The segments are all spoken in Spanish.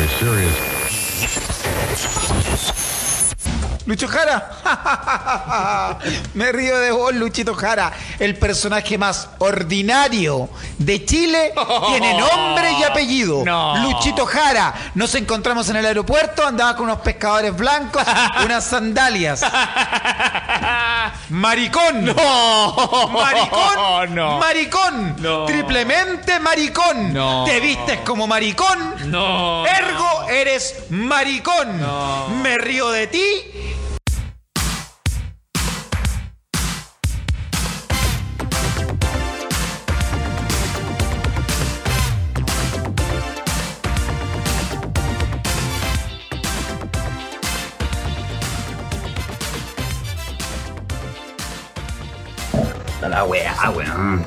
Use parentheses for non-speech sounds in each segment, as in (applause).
very serious. Lucho Jara. Me río de vos, Luchito Jara. El personaje más ordinario de Chile tiene nombre y apellido. No. Luchito Jara. Nos encontramos en el aeropuerto, andaba con unos pescadores blancos, (laughs) unas sandalias. Maricón. No. Maricón. (laughs) No. Maricón. No. Triplemente maricón. No. Te vistes como maricón. No. Ergo, eres maricón. No. Me río de ti. Weá, weón.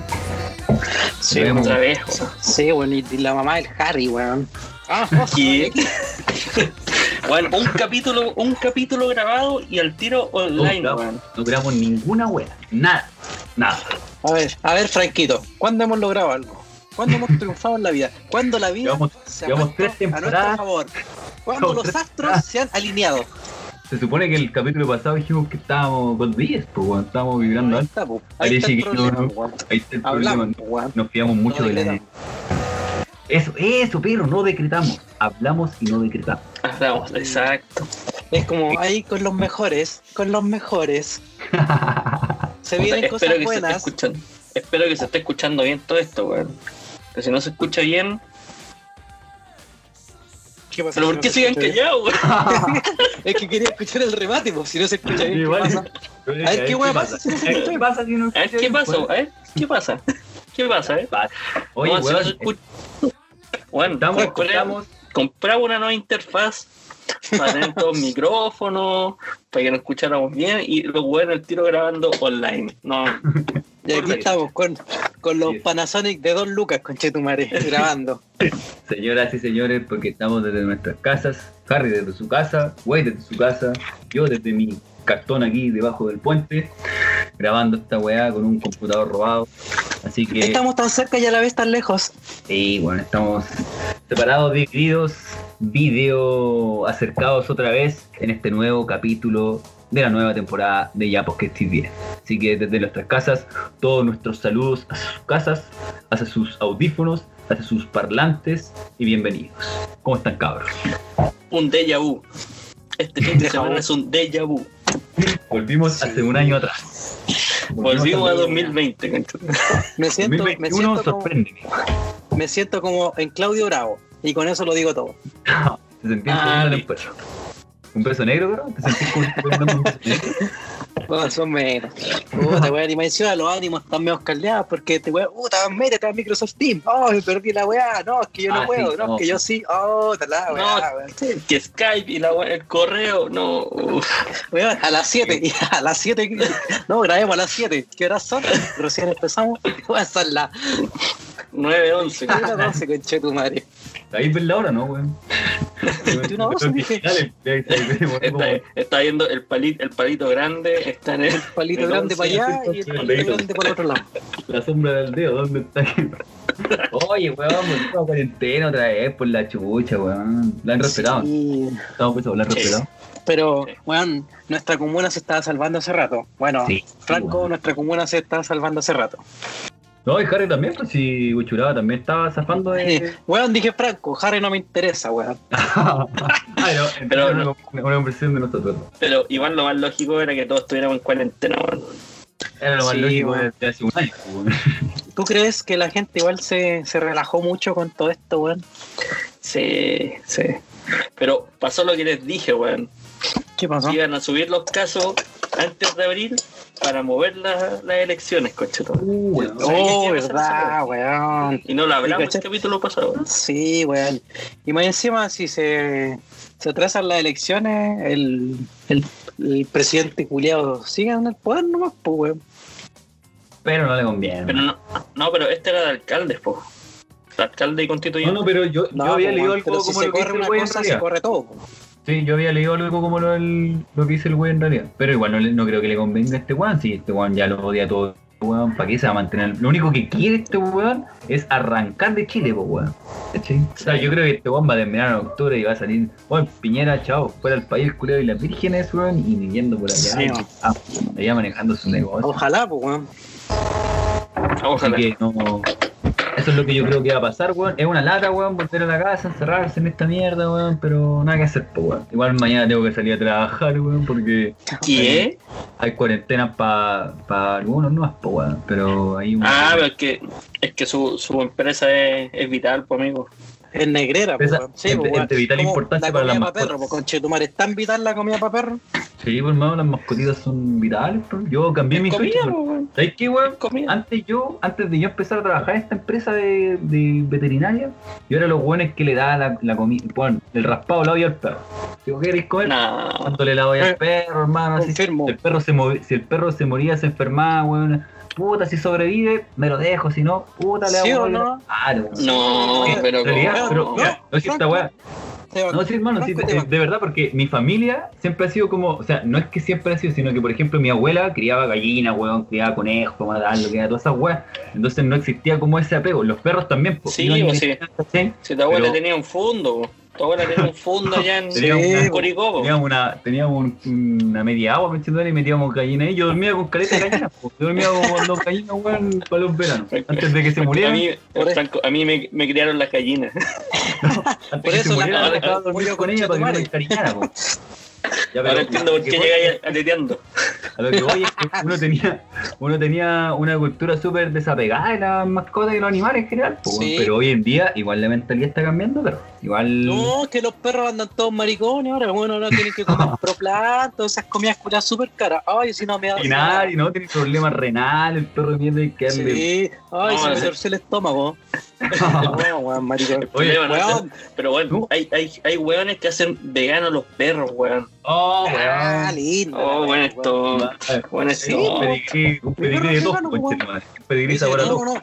Sí, Vemos. otra vez, weón. Sí, bueno, y la mamá del Harry, weón. Ah, (laughs) ¿Qué? (laughs) Bueno, un capítulo, un capítulo grabado y al tiro No, online, grabamos- weón. no grabamos ninguna weá. Nada. Nada. A ver, a ver, Franquito, ¿cuándo hemos logrado algo? ¿Cuándo hemos triunfado en la vida? ¿Cuándo la vida Llevamos- se ha llevamos tres a nuestro temporadas. favor? ¿Cuándo los astros temporadas. se han alineado? Se supone que el capítulo pasado dijimos que estábamos con 10, pues weón. Estábamos vibrando Ahí alto. está, po. Ahí está el problema, no. Ahí está el Hablamos, problema. Nos fiamos mucho No de la. decretamos. Eso, eso, perro, no decretamos. Hablamos y no decretamos. Hablamos, exacto. Es como ahí con los mejores, con los mejores. (laughs) Se vienen Espero cosas que se esté buenas. escuchando. Espero que se esté escuchando bien todo esto, weón. Que si no se escucha bien. ¿Qué pasa ¿Pero por no qué se sigan callados, weón? (laughs) Es que quería escuchar el remate, pues si no se escucha bien, ¿qué pasa? A ver, ¿qué weá pasa? A ver, ¿Qué pasa si no A ver, escucha ¿qué pasa? A ver, ¿qué pasa? ¿Qué pasa, eh? Oye, No, si no weón, Bueno, estamos, compré- estamos compraba una nueva interfaz para tener todos micrófonos, para que nos escucháramos bien y los weones el tiro grabando online. No, Y aquí estamos con, con los Sí. Panasonic de Don Lucas, conchetumare, (laughs) grabando. Señoras y señores, porque estamos desde nuestras casas, Harry desde su casa, Wade desde su casa, yo desde mi cartón aquí debajo del puente, grabando esta weá con un computador robado. Así que, Estamos tan cerca y a la vez tan lejos. sí, bueno, estamos separados, divididos, video acercados otra vez en este nuevo capítulo de la nueva temporada de Ya Pues que estoy bien. Así que desde nuestras casas, todos nuestros saludos a sus casas, hacia sus audífonos, hacia sus parlantes y bienvenidos. ¿Cómo están cabros? un déjà vu. Este fin de (laughs) semana es un déjà vu. Volvimos hace un año atrás. Volvimos a al 2020, concha. Me siento, me 2021, siento, como, sorpréndeme. me siento como en Claudio Bravo. Y con eso lo digo todo. (laughs) ¿Te sentís Ah, listo. un peso? ¿Un peso negro, bro? ¿Te sentís como un peso negro? (laughs) (laughs) Más o menos. Puta, weón, y me los ánimos están medio caldeados porque este weón, puta, métete a Microsoft Team. Oh, me perdí la weá. No, es que yo no Ah, puedo. sí, no, no. es que yo sí. Oh, te la weá, No. weón. Que Skype y la, we- el correo, no. Weón, a las 7, y (laughs) a las 7, no, grabemos a las 7. ¿Qué horas son? Recién empezamos. (laughs) Weón, son las 9, 11. 12, conche tu madre. ¿Ahí ves la hora, no, weón? (laughs) 21 horas, Los dije. digitales, ahí está, Está, viendo el palito, el palito grande, está en el. Palito el grande 11. para allá y el palito grande para el otro lado. La sombra del dedo, ¿dónde está? Oye, weón, volvimos a cuarentena otra vez por la chucha, weón. La han respetado. Sí, Estamos pensados, la han respetado. pero, weón, nuestra comuna se estaba salvando hace rato. Bueno, Sí, Franco, weón. nuestra comuna se está salvando hace rato. No, y Harry también, pues si Huchuraba también estaba zafando de. Weón, dije Franco, Harry no me interesa, weón. Ay, (laughs) no, (laughs) Pero una, una conversión de nosotros. Pero igual lo más lógico era que todos estuviéramos en cuarentena, weón. Era lo más Sí, lógico weón. de hace un año, weón. ¿Tú crees que la gente igual se, se relajó mucho con todo esto, weón? Sí, sí. Pero pasó lo que les dije, weón. ¿Qué pasó? Iban a subir los casos antes de abril para mover la- las elecciones, coche todo. weón. Oh, verdad, weón. Y no lo hablamos el capítulo pasado. Sí, weón. Y más encima, si se, se atrasan las elecciones, el, el, el presidente culiado sigue en el poder nomás, pues, weón. Pero no le conviene. Pero no, no, pero este era de alcaldes, po. De alcalde y constituyente. No, no, pero yo, No, yo había pues, leído algo pero si como se corre el una cosa, se corre todo. po. Sí, yo había leído algo como lo, el- lo que dice el güey en realidad. Pero igual no, le- no creo que le convenga a este Juan, si este Juan ya lo odia todo weón, ¿para qué se va a mantener? Lo único que quiere este weón es arrancar de Chile, pues, weón. O sea, yo creo que este weón va a terminar en octubre y va a salir, weón, Piñera, chao, fuera del país, culero y las vírgenes, weón, y viviendo por allá, Sí, weón. ah, allá manejando su negocio. Ojalá, pues, weón. Ojalá. Así que no. Eso es lo que yo creo que va a pasar, weón. Es una lata, weón, volver a la casa, encerrarse en esta mierda, weón, pero nada que hacer, pues, weón. Igual mañana tengo que salir a trabajar, weón, porque ¿Qué? hay cuarentena para algunos, no, pues, weón. Pero hay un. Ah, pero es que, es que su, su empresa es, es vital, pues, amigo. Es negrera, pues. Sí, pues, vital importancia la para las pa' perro, mascotas. pues, conchetumare. ¿Es tan vital la comida para perro? Sí, pues, hermano, las mascotitas son vitales, pues. Yo cambié mi Comida, sueño. ¿Sabes qué, weón? Antes yo, antes de yo empezar a trabajar en esta empresa de, de veterinaria, yo era los buenos que le daba la, la comida, bueno, el raspado la doy al perro. Si vos queréis comer, Nah. cuando le la doy al Eh, perro, hermano, así, si el perro se movi- si el perro se moría, se enfermaba, weón, puta, si sobrevive, me lo dejo, si no, puta, le hago ¿Sí o no? Claro, weón. No, Sí, pero en realidad, ¿cómo? pero, no, mira, no, si esta weá, no, sí, hermano, sí, de, va- de verdad, porque mi familia siempre ha sido como, o sea, no es que siempre ha sido, sino que, por ejemplo, mi abuela criaba gallinas, weón, criaba conejos, matarlo, criaba todas esas weas, entonces no existía como ese apego. Los perros también, pues. Sí, pues, sí. Si tu abuela Pero- tenía un fondo. Tu abuela tenía un fondo allá en, (laughs) Tenía en una- Curicó, po. Teníamos una, teníamos un- una media agua, ¿me? Y metíamos gallinas ahí. Yo dormía con caleta de gallinas. Yo dormía con dos gallinas, weón, para los veranos. Antes de que se A murieran, mí, eso- Franco, a mí me, me criaron las gallinas. (laughs) antes por de que se eso la pollo dormir con ella para que no me encariñara. Ya, pero- Ahora entiendo por que qué llegáis aleteando. A lo que voy es que uno tenía, uno tenía una cultura súper desapegada de las mascotas y los animales en general, Sí. pero hoy en día igual la mentalidad está cambiando, pero igual... No, que los perros andan todos maricones ahora. Bueno, ahora tienen que comer (laughs) proplan, todas esas comidas culiadas súper caras. Ay, si no me da. Y nada, y no tiene problemas renales, el perro tiene que darle... Sí, ay, No, se me sí. torció el estómago. (laughs) No, weón, maricón. Oye, weón. sé. Pero bueno, hay, hay, hay weones que hacen veganos los perros, weón. Oh, Ah, weón. lindo. Oh, bueno, esto. Bueno, Sí, esto. un pedigrí, un pedigrí de dos, weón. Un pedigrí sabor a no, dos. no, no.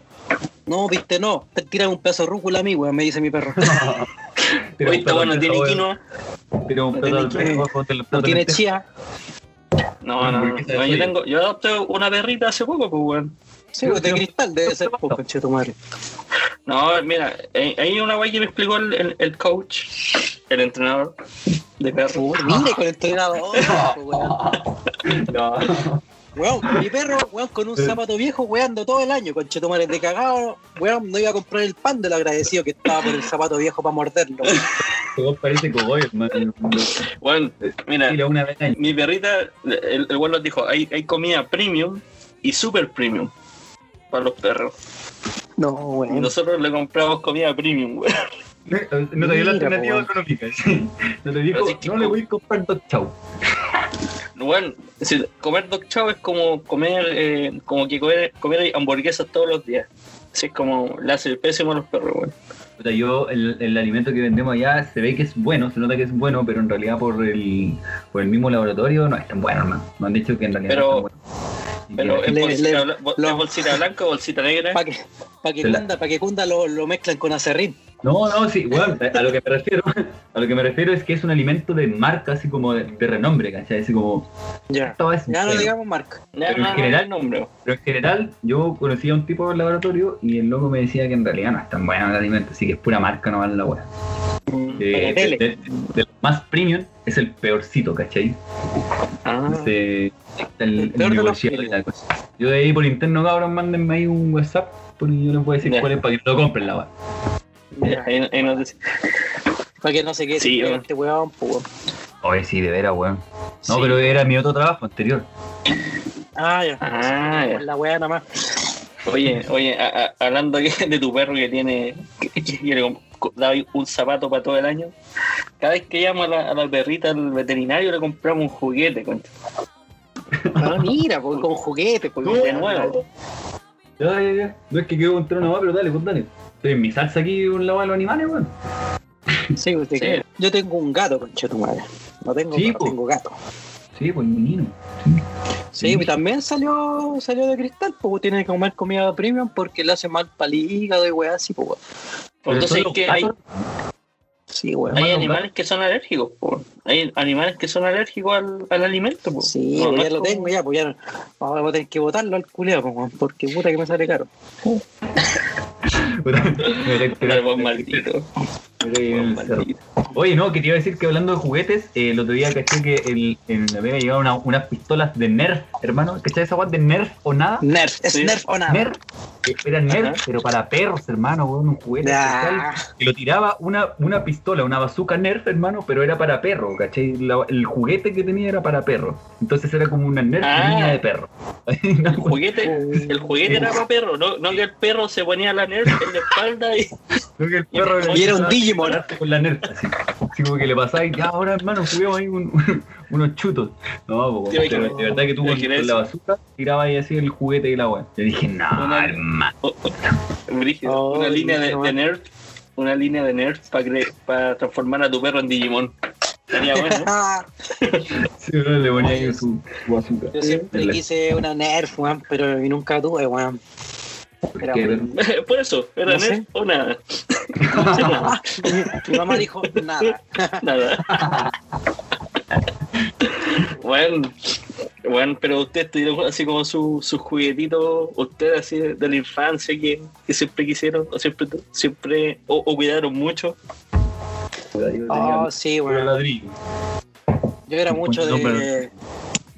No, viste, no. Te tiran un pedazo de rúcula a mí, weón, me dice mi perro. (laughs) Tira Oye, un esta weón no pedazo tiene quinoa. un No tiene quinoa. No tiene chía. No, no, no. Yo tengo, yo adopté una perrita hace poco, pues weón. Sí, de cristal debe ser, pues, conche tu madre. No, mira, hay hay una wey que me explicó el, el, el coach, el entrenador de perro. Mire con el entrenador, (laughs) weón. No. Weón, mi perro, weón, con un zapato viejo, weando todo el año, conchetumares de cagado, weón, no iba a comprar el pan del agradecido que estaba por el zapato viejo para morderlo. Voz parece hermano. Bueno, mira, Dile una vez al año. mi perrita, el, el weón nos dijo, hay, hay comida premium y super premium para los perros. No, Y weón. nosotros le compramos comida premium, weón. No te dio la alternativa po, económica. (laughs) No te dijo, no le voy a comprar dos chau. (laughs) Bueno, si comer dog chow es como comer, eh, como que comer, comer hamburguesas todos los días. Así es como le hace el pésimo a los perros. Puta, yo, el, el alimento que vendemos allá se ve que es bueno, se nota que es bueno, pero en realidad por el, por el mismo laboratorio no es tan bueno, hermano. Me han dicho que en realidad Pero- no es tan bueno. Pero es Le- bolsita, le- bla- bo- lo- es bolsita blanca o bolsita negra. Para que, pa que cunda, pa que cunda lo, lo mezclan con acerrín. No, no, sí, bueno, a lo que me refiero, (laughs) a lo que me refiero es que es un alimento de marca, así como de, de renombre, ¿cachai? Así como, Ya. Ya no digamos marca. Ya, pero en no, no, general- nombre. Pero en general, yo conocí a un tipo del laboratorio y el loco me decía que en realidad no es tan bueno el alimento, así que es pura marca, no vale la hueá. Mm, De, Para la tele. de- de- de los más premium es el peorcito, ¿cachai? Ah, Entonces, está el, El peor de la cosa. Yo de ahí por interno, cabrón, mándenme ahí un WhatsApp porque yo les voy a decir Ya. cuál es para que lo compren la weá. Ya, ahí, ahí nos dice. Para que no se quede Sí, este weón, pues, weón. Oye, sí, de veras, weón. No, Sí. pero era mi otro trabajo anterior. Ah, ya. Ah, ya. La weá nada más. Oye, oye, a- a- hablando de tu perro que tiene, que, que le un zapato para todo el año, cada vez que llamo a la, a la perrita al veterinario le compramos un juguete, concha. Ah, mira, pues con juguetes, pues. de nuevo. Ya, ya, ya. No es que quiero contar una más, pero dale, pues dale. Estoy en mi salsa aquí con la weá de los animales, weón. Sí, usted Sí. que- Yo tengo un gato, concha tu madre. No tengo Sí, po. tengo gato. Sí, pues un niño. Sí, y también salió salió de cristal, pues tiene que comer comida premium porque le hace mal para el hígado y weá así, pues weón. Entonces es que hay, Sí, weón. hay animales que son alérgicos, po. hay animales que son alérgicos al, al alimento. po. Sí, No, pues no ya lo tengo, ya, pues ya no. Ahora voy a tener que botarlo al culiao, pues, weón, porque puta que me sale caro. Pero maldito. maldito. Oye, no, que te iba a decir que hablando de juguetes, eh, el otro día caché que el, Vega llegaban una- unas pistolas de Nerf, hermano. ¿Cachai esa guay de Nerf o nada? Nerf, es Sí. Nerf o nada. Nerf. eh, Era Nerf, Ajá. pero para perros, hermano, weón, un juguete. Que lo tiraba una, una pistola, una bazooka Nerf, hermano, pero era para perro, ¿cachai? La- el juguete que tenía era para perro. Entonces era como una Nerf Ah. niña de perro. (laughs) El juguete, el juguete era para perro, no, no que el perro se ponía la nerf en la espalda y que el (laughs) perro Y era un empezaba a Digimon. Con la Nerf, así. Así como que le pasaba y ya, ahora hermano, juguemos ahí un- (laughs) unos chutos. No, Te de, verdad que tú con, la bazooka tirabas ahí así el juguete y la weá. Yo dije, no, Una- hermano. Brígido, Oh, una línea de, de nerf, una línea de nerf para transformar a tu perro en Digimon. Estaría bueno. (laughs) Sí, le ponía ahí su su bazooka. Yo siempre quise una Nerf, weón, pero y nunca tuve, weón. Era que- muy- (laughs) Por eso, era No sé. o nada. (laughs) Mi mamá dijo nada. (laughs) Nada. bueno, bueno, pero ustedes tuvieron así como sus su juguetitos, ustedes así de, de la infancia que, que siempre quisieron, o siempre, siempre o, o cuidaron mucho. Oh, sí, ladrillo. Yo era mucho de.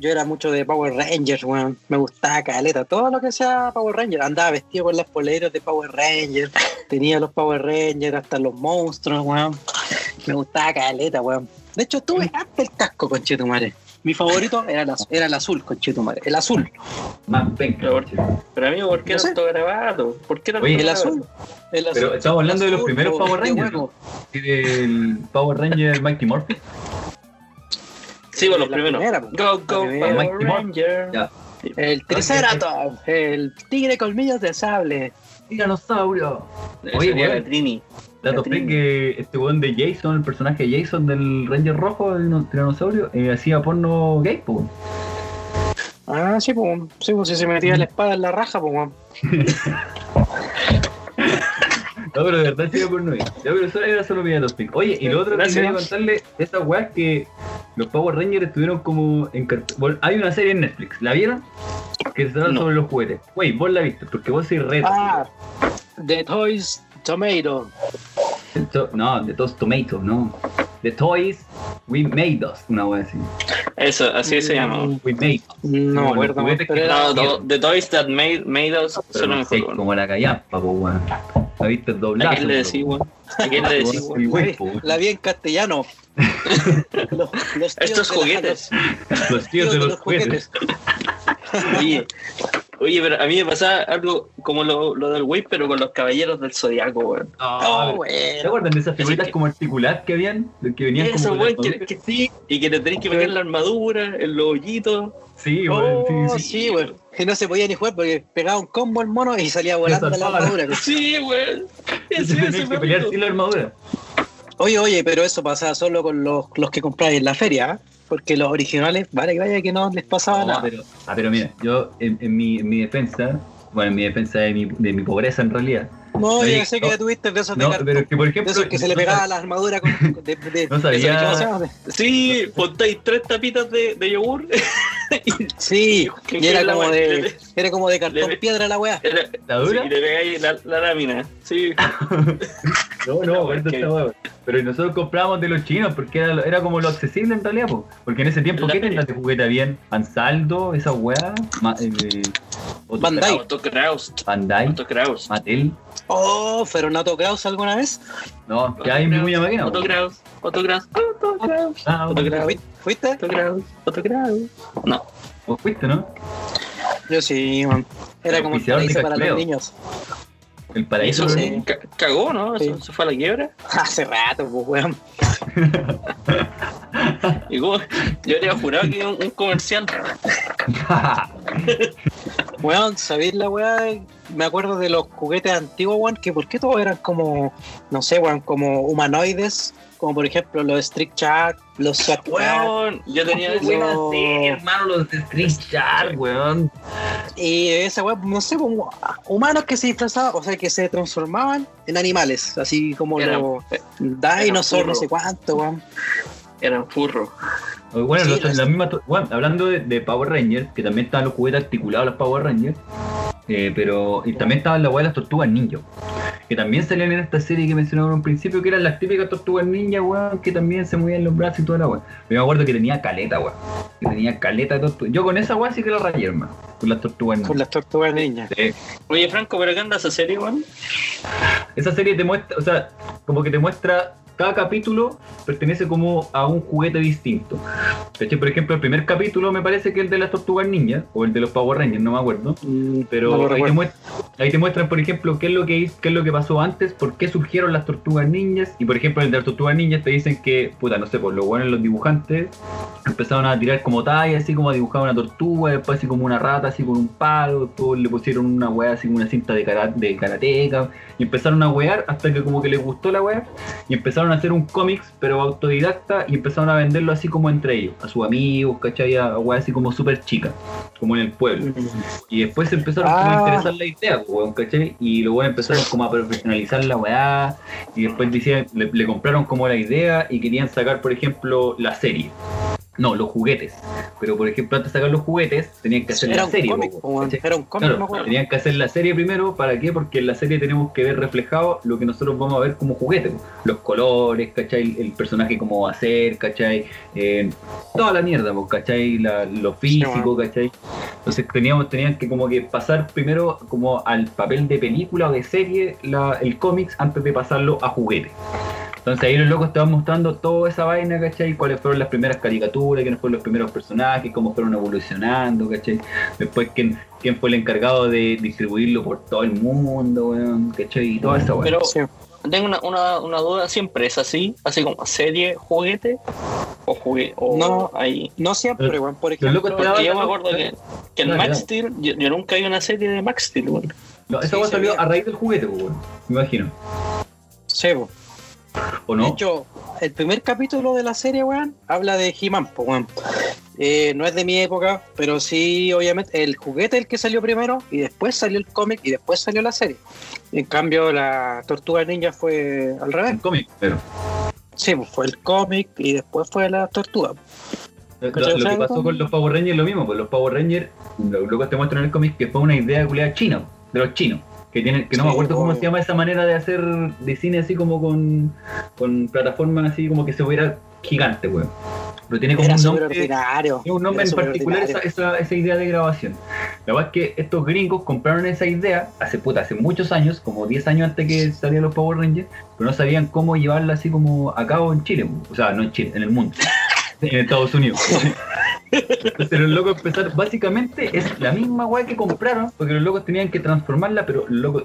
Yo era mucho de Power Rangers, weón. Me gustaba caleta. Todo lo que sea Power Rangers. Andaba vestido con las poleras de Power Rangers. Tenía los Power Rangers, hasta los monstruos, weón. Me gustaba caleta, weón. De hecho, tuve hasta el casco, conchetumare. Mi favorito era el, az- era el azul, conchetumare. El azul. Más penca. Pero, pero amigo, ¿por qué No sé. tanto grabado? ¿Por qué tanto Oye, El grabado? azul. El azul. Pero estamos hablando de los Azul, primeros po, Power Rangers. ¿no? El Power Ranger Mighty Morphin. Sí, bueno, los La primeros. primera, po. Go, go. Power. Ranger. Ya. El Triceratops. El tigre colmillos de sable. Tiranosaurio. Oye, la Trini. Dato La Trini. que este weón de Jason, el personaje de Jason del Ranger Rojo, el no- tiranosaurio, eh, hacía porno gay, po. Ah, sí, pues, sí, pues si se metía la espada en la raja, pues, weón. (laughs) No, pero de verdad era porno gay. Ya, pero eso era solo mi dato freak. Oye, y lo otro Gracias. que quería contarle, esas weas que los Power Rangers estuvieron como en bueno, Hay una serie en Netflix, ¿la vieron? Que se trata No. sobre los juguetes. Wey, vos la viste, porque vos sois red. Ah, The Toys Tomato. To- No, de Toast Tomato, no. The Toys We Made Us, una wea así. Eso, así se llama. We Made Us. No me Como juguetes pero era... No, to- The Toys That Made, made Us son no sé, como la callampa, po, weón. ¿La viste ¿A doblada? quién le decís, weón? ¿A quién le decís, weón? Y La vi, en castellano. (laughs) los, los tíos Estos juguetes. Los tíos de los juguetes. (laughs) Oye, oye, pero a mí me pasaba algo como lo, lo del Wii, pero con los caballeros del zodiaco, weón. Ah, Oh, ¿Se acuerdan de esas figuritas que- como articuladas que habían? De Que venían Eso, como weón, que, sí, y que le tenés que poner la armadura, el hoyito. Sí, weón, Oh, sí, sí. Que no se podía ni jugar porque pegaba un combo el mono y salía volando la armadura. Sí, weón. Tenías (laughs) ese, que pelear sin la armadura. Oye, oye, pero eso pasaba solo con los, los que compráis en la feria, ¿ah? Porque los originales, vale que vaya que no les pasaba No, nada. pero, ah, pero mira, yo en, en mi, en mi defensa, bueno, en mi defensa de mi, de mi pobreza en realidad. No, yo sé que ya tuviste de esos de No, cartón. pero es que por de ejemplo. esos que se le pegaba la armadura con, de, de- (laughs) No sabía. Sí, pontáis tres tapitas de, de yogur. (laughs) Sí, ¿Qué- y era como de, era como de cartón le- piedra la weá. Era- ¿La dura? sí, y le pegáis la, la lámina. Sí. (laughs) No, no, esta weá. Pero nosotros comprábamos de los chinos porque era, lo- era como lo accesible en realidad, po. porque en ese tiempo, ¿qué tiendas de juguete habían? Ansaldo, esa weá, Ma- eh, Otto Bandai. Otto Kraus. Bandai, Otto Kraus. Mattel. Oh, ¿Feronato Kraus alguna vez? No, que hay muña máquina. Otto. Kraus. Otto Kraus. Otto Kraus. Ah, Otto vos, Kraus. ¿Fui- ¿Fuiste? Otto Kraus. Otto Kraus. No. vos fuiste, ¿no? Yo sí, man. Era como de paraíso para los niños. El paraíso. Ca- cagó, ¿no? Eso Sí. se fue a la quiebra. (laughs) Hace rato, pues, weón. (laughs) Y como, yo habría jurado que era un, un comercial. (laughs) Weón, ¿sabéis la weá? Me acuerdo de los juguetes antiguos, weón, que por qué todos eran como, no sé, weón, como humanoides, como por ejemplo los Street Shark, los Shark Weón, yo tenía Qué buena ese- serie, hermano, los de Street Shark, weón. y esa weá, no sé, como humanos que se disfrazaban, o sea, que se transformaban en animales, así como Era- los dinosaurs, no sé cuánto, weón. eran furros. Bueno, Sí, los- la misma bueno, hablando de, de Power Rangers, que también estaban los juguetes articulados los Power Rangers, eh, pero y también estaban las weas de las tortugas ninja, que también salían en esta serie que mencionaba en un principio, que eran las típicas tortugas ninja, weón, que también se movían los brazos y toda la weá. Yo me acuerdo que tenía caleta, weón. Que tenía caleta de tortugas. Yo con esa weá sí que la rayé, hermano. Con las tortugas ninja. Con las tortugas niñas. Sí. Oye, Franco, ¿pero qué anda esa serie, weón? Esa serie te muestra, o sea, como que te muestra cada capítulo pertenece como a un juguete distinto. ¿Cachai? Por ejemplo, el primer capítulo me parece que es el de las tortugas ninja, o el de los Power Rangers, no me acuerdo. Mm, Pero no ahí, te muestran, ahí te muestran, por ejemplo, qué es lo que qué es lo que pasó antes, por qué surgieron las tortugas ninjas. Y por ejemplo, el de las tortugas ninjas te dicen que, puta, no sé, por lo bueno los dibujantes empezaron a tirar como talla, así como a dibujar una tortuga, después así como una rata, así con un palo, después le pusieron una weá así como una cinta de, kara- de karateca, y empezaron a wear hasta que como que les gustó la weá, y empezaron a hacer un cómics, pero autodidacta, y empezaron a venderlo así como entre ellos, a sus amigos, ¿cachai? A weá así como súper chica, como en el pueblo. Y después se empezaron como a Ah. interesar la idea, pues, weón, ¿cachai? Y luego empezaron como a profesionalizar la weá, y después decían, le, le compraron como la idea y querían sacar, por ejemplo, la serie. No, los juguetes. Pero por ejemplo, antes de sacar los juguetes, tenían que hacer Era la un serie. cómic. Era un cómic, Claro, tenían que hacer la serie primero, ¿para qué? Porque en la serie tenemos que ver reflejado lo que nosotros vamos a ver como juguete. Los colores, ¿cachai? El personaje cómo va a ser, ¿cachai? Eh, toda la mierda, ¿cachai? La- lo físico, ¿cachai? Entonces teníamos, tenían que como que pasar primero como al papel de película o de serie la- el cómics antes de pasarlo a juguete. Entonces ahí los locos te van mostrando toda esa vaina, ¿cachai? Cuáles fueron las primeras caricaturas, quiénes fueron los primeros personajes, cómo fueron evolucionando, ¿cachai? Después quién, quién fue el encargado de distribuirlo por todo el mundo, weón, ¿cachai? Y toda esa weá. Pero Sí. tengo una, una, una duda, ¿siempre es así? ¿Así como serie, juguete? ¿O juguete? O No. ahí? No siempre, weón. Por Los ejemplo, yo me acuerdo que, que en Max. Steel, yo, yo nunca vi una serie de Max Steel, weón. No, esa Sí, salió a raíz del juguete, weón, me imagino. sí. ¿O De hecho, el primer capítulo de la serie, weón, habla de He-Man, weón. Eh, no es de mi época, pero sí, obviamente, el juguete es el que salió primero y después salió el cómic y después salió la serie. En cambio, la Tortuga Ninja fue al revés. Cómic, pero. Sí, pues fue el cómic y después fue la Tortuga. Lo, que pasó con los Power Rangers es lo mismo, pues los Power Rangers, lo que te muestran en el cómic, que fue una idea culiada china, de los chinos. Que, tienen, que no me Sí, acuerdo cómo obvio. se llama esa manera de hacer de cine así como con, con plataformas así como que se hubiera gigante, weón. Pero tiene como Era un nombre, tiene un nombre en particular esa, esa, esa idea de grabación. La verdad es que estos gringos compraron esa idea hace puta, hace muchos años, como 10 años antes que salieran los Power Rangers, pero no sabían cómo llevarla así como a cabo en Chile, o sea, no en Chile, en el mundo, (laughs) en Estados Unidos. (laughs) Entonces los locos empezaron, básicamente es la misma weá que compraron, porque los locos tenían que transformarla, pero los locos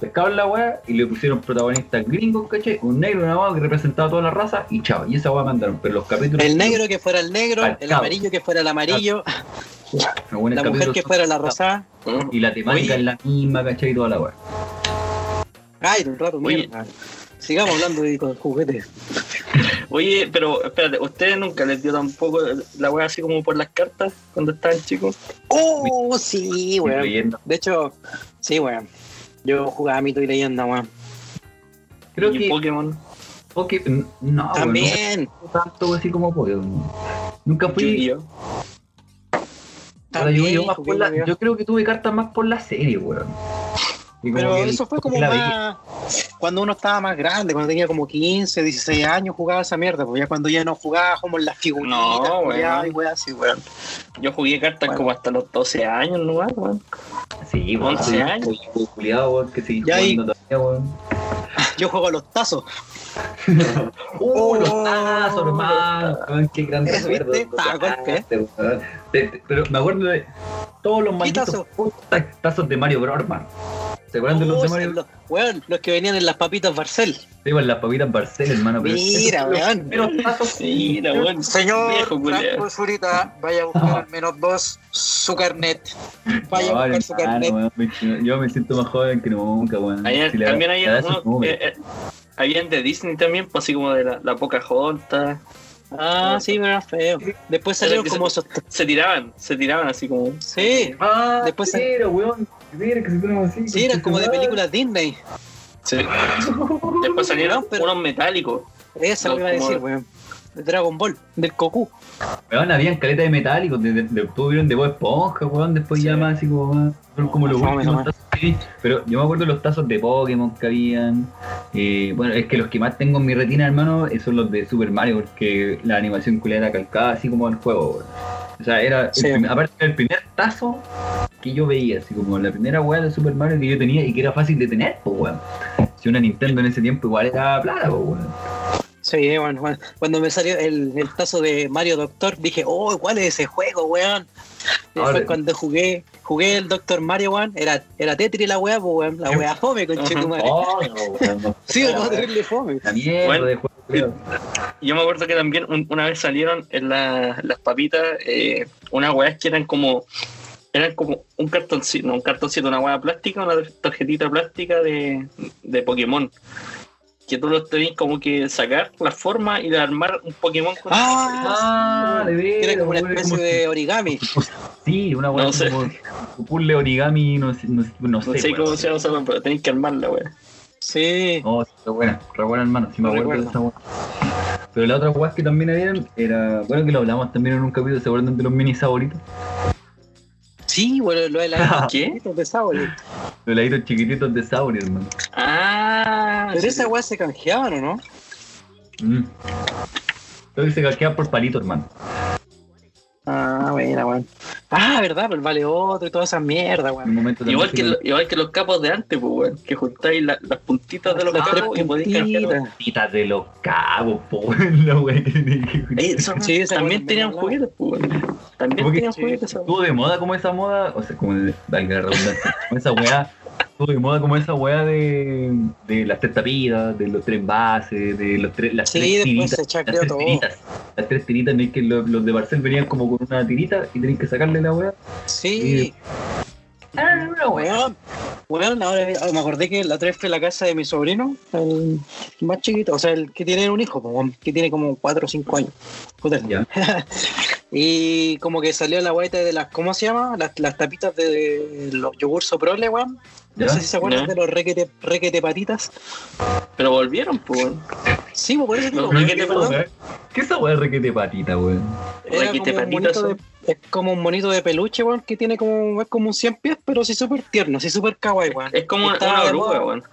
pescaban la weá y le pusieron protagonistas gringos, ¿cachai? Un negro, una weá que representaba toda la raza y chao, y esa weá mandaron, pero los capítulos... El negro que fuera el negro, el amarillo que fuera el amarillo, la mujer capítulo que fuera la rosada. Y la temática Oye. es la misma, ¿cachai? Y toda la weá. Ay, un rato, Oye. mierda. Sigamos hablando de con juguetes. Oye, pero espérate, ¿ustedes nunca les dio tampoco la weá así como por las cartas cuando estaban chicos? Oh, sí, weón. De hecho, sí, weón. Yo jugaba mito y leyenda, weón. Creo y que... Pokémon. Poké- No, También, fui tanto así como Pokémon. Nunca fui... Ahora, yo, también. yo más jugué por la- Yu-Gi-Oh. yo creo que tuve cartas más por la serie, weón. Pero el- eso fue como más. Cuando uno estaba más grande, cuando tenía como 15, 16 años, jugaba esa mierda. Pues ya cuando ya no jugaba como en las figuritas, No, weón. así, weón. Yo jugué cartas Bueno. como hasta los 12 años, ¿no? weón? Sí, weón. 11 sí, años. culiado, weón, que seguí Ya ahí- jugando todavía, weón. Yo juego a los tazos. ¡Uh, los tazos, hermano! (laughs) Qué gran Eso, recuerdo. Pero me acuerdo de todos los malditos tazos de Mario Bros, hermano. ¿Se acuerdan de los de Mario Bros? los- weón, los que venían en las papitas Barcel. Sí, con las papitas Barcel, hermano. pero Mira, weón. (laughs) Mira, weón. Señor. Franco Zurita, vaya a buscar al menos dos su carnet. Vaya No, a buscar su carnet. weón, me- Yo me siento más joven que nunca, weón. También hay habían de Disney también, pues así como de la, la Pocahontas. Ah, sí, pero era feo. Después salieron como esos. Se tiraban, se tiraban así como. Sí, Ah, Después sí, era, weón. Mira que se ponen así. sí, eran como de películas Disney. Sí. Después salieron No, pero- unos metálicos. Eso lo iba a decir, weón. de Dragon Ball, del Goku. Weón, habían caleta de metálicos, de, de, de, tuvieron de Bob Esponja, weón, después ya más así como más, como los últimos tazos que vi. Pero yo me acuerdo de los tazos de Pokémon que habían. Eh, bueno, es que los que más tengo en mi retina, hermano, eh, son los de Super Mario, porque la animación culiada era calcada así como el juego, weón. O sea, era, el Sí. aparte el primer tazo que yo veía, así como la primera weá de Super Mario que yo tenía y que era fácil de tener, pues weón. Si una Nintendo en ese tiempo igual era plata, pues weón. Sí, bueno, bueno. Cuando me salió el, el tazo de Mario Doctor, dije, oh, ¿cuál es ese juego, weón? Después cuando jugué, jugué el Doctor Mario, weón, era, era Tetris la weá, pues, weón, la weá fome, conchetumare. Oh, no. (laughs) Sí, no, terrible fome. Bueno. de juego. Yo me acuerdo que también un- una vez salieron en la- las papitas eh, unas weas que eran como eran como un cartoncito, no un cartoncito, una hueá plástica, una tarjetita plástica de, de Pokémon. Que tú los tenías como que sacar la forma y de armar un Pokémon con Ah, Ah, de veras, era como una weón, especie como- de origami. (laughs) Sí, una weá No sé. como un puzzle origami, no, sé- no, sé- no sé. No sé weón. cómo se llama pero tenéis que armarla, wea. Sí. Oh, sí, re buena, re buena hermano, sí me acuerdo de esa weá. Pero la otra weá que también habían era, bueno que lo hablamos también en un capítulo, ¿se acuerdan de los mini saboritos? Sí, bueno, lo de la (laughs) ¿Qué? de Sauri. Los heladitos chiquititos de Sauri, hermano. Ah, Pero esa weá se canjeaban, ¿o no? Mm. Creo que se calquea por palito, hermano. Ah, buena, weón. Ah, verdad, pues vale otro y toda esa mierda, weón. Igual que, también lo- igual que los capos de antes, pues, weón. Que juntáis la- las puntitas de los Las capos y podéis canjear. puntitas. Titas de los cabos, po, weón, que Sí, también tenían juguetes, pues, weón. También tenían sí, juguetes. estuvo de moda como esa moda, o sea, como de, valga la redundancia, como esa weá, estuvo de moda como esa weá de, de las tres tapitas, de los tres envases, de los tres, las Sí, tres después tiritas, se las tres todo. tiritas, las tres tiritas, no es que los, los de Barcel venían como con una tirita y tenías que sacarle la weá. Sí. Ah, una weá. Weón, ahora me acordé que la otra vez a la casa de mi sobrino, el más chiquito, o sea, el que tiene un hijo, que tiene como 4 o 5 años. Puta. Ya. (laughs) Y como que salió la guaita de las, ¿cómo se llama? Las, las tapitas de los yogur soprole, weón. No sé si se acuerdan Ya. de los requete, requete patitas. Pero volvieron, pues, weón. Sí, pues por eso digo, requete weón, ¿Qué ¿Qué es esa weá de requete patita, weón? Requete patitas es como un monito de peluche, weón, que tiene como, es como un 100 pies, pero sí súper tierno, sí súper kawaii, weón. Es como una, una oruga, weón.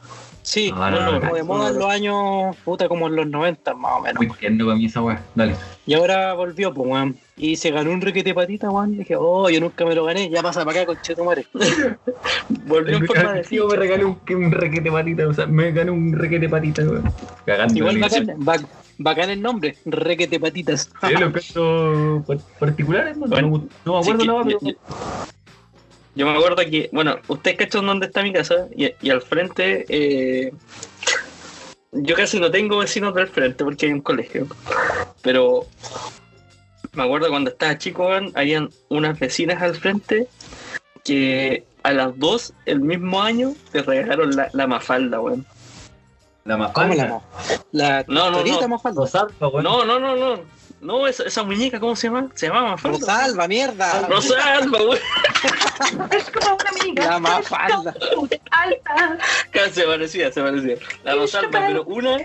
Sí, no, bueno, no, como de no, moda en no. los años, puta, como en los 90 más o menos. Muy tierno para mí esa weá. Dale. Y ahora volvió, pues, weón. Y se ganó un requete patita, weón. Y dije, oh, yo nunca me lo gané, ya pasa para acá, conchetumare. (laughs) Volvió en forma de Tío, me regalé un, un requete patita, o sea, me gané un requete patita, weón. Cagando. Igual bacán, ba- bacán el nombre, requete patitas. Sí, lo encuentro par- particular, hermano. Bueno, no, no me acuerdo nada, yo, pero. Yo- me acuerdo que, bueno, ustedes cachan dónde está mi casa y, y al frente, eh, yo casi no tengo vecinos del frente porque hay un colegio, pero me acuerdo cuando estaba chico, weón, habían unas vecinas al frente que a las dos el mismo año te regalaron la, la mafalda, weón. La más ¿Cómo la La No, no. Mafalda. Rosalba, weón. No, no, no, no. No, esa, esa muñeca, ¿cómo se llama? Se llama Mafalda. Rosalba, mierda. Rosalba, weón. Es como una amiga. La Mafalda. Alta. Claro, Se parecía, se parecía. La Rosalba, pero una,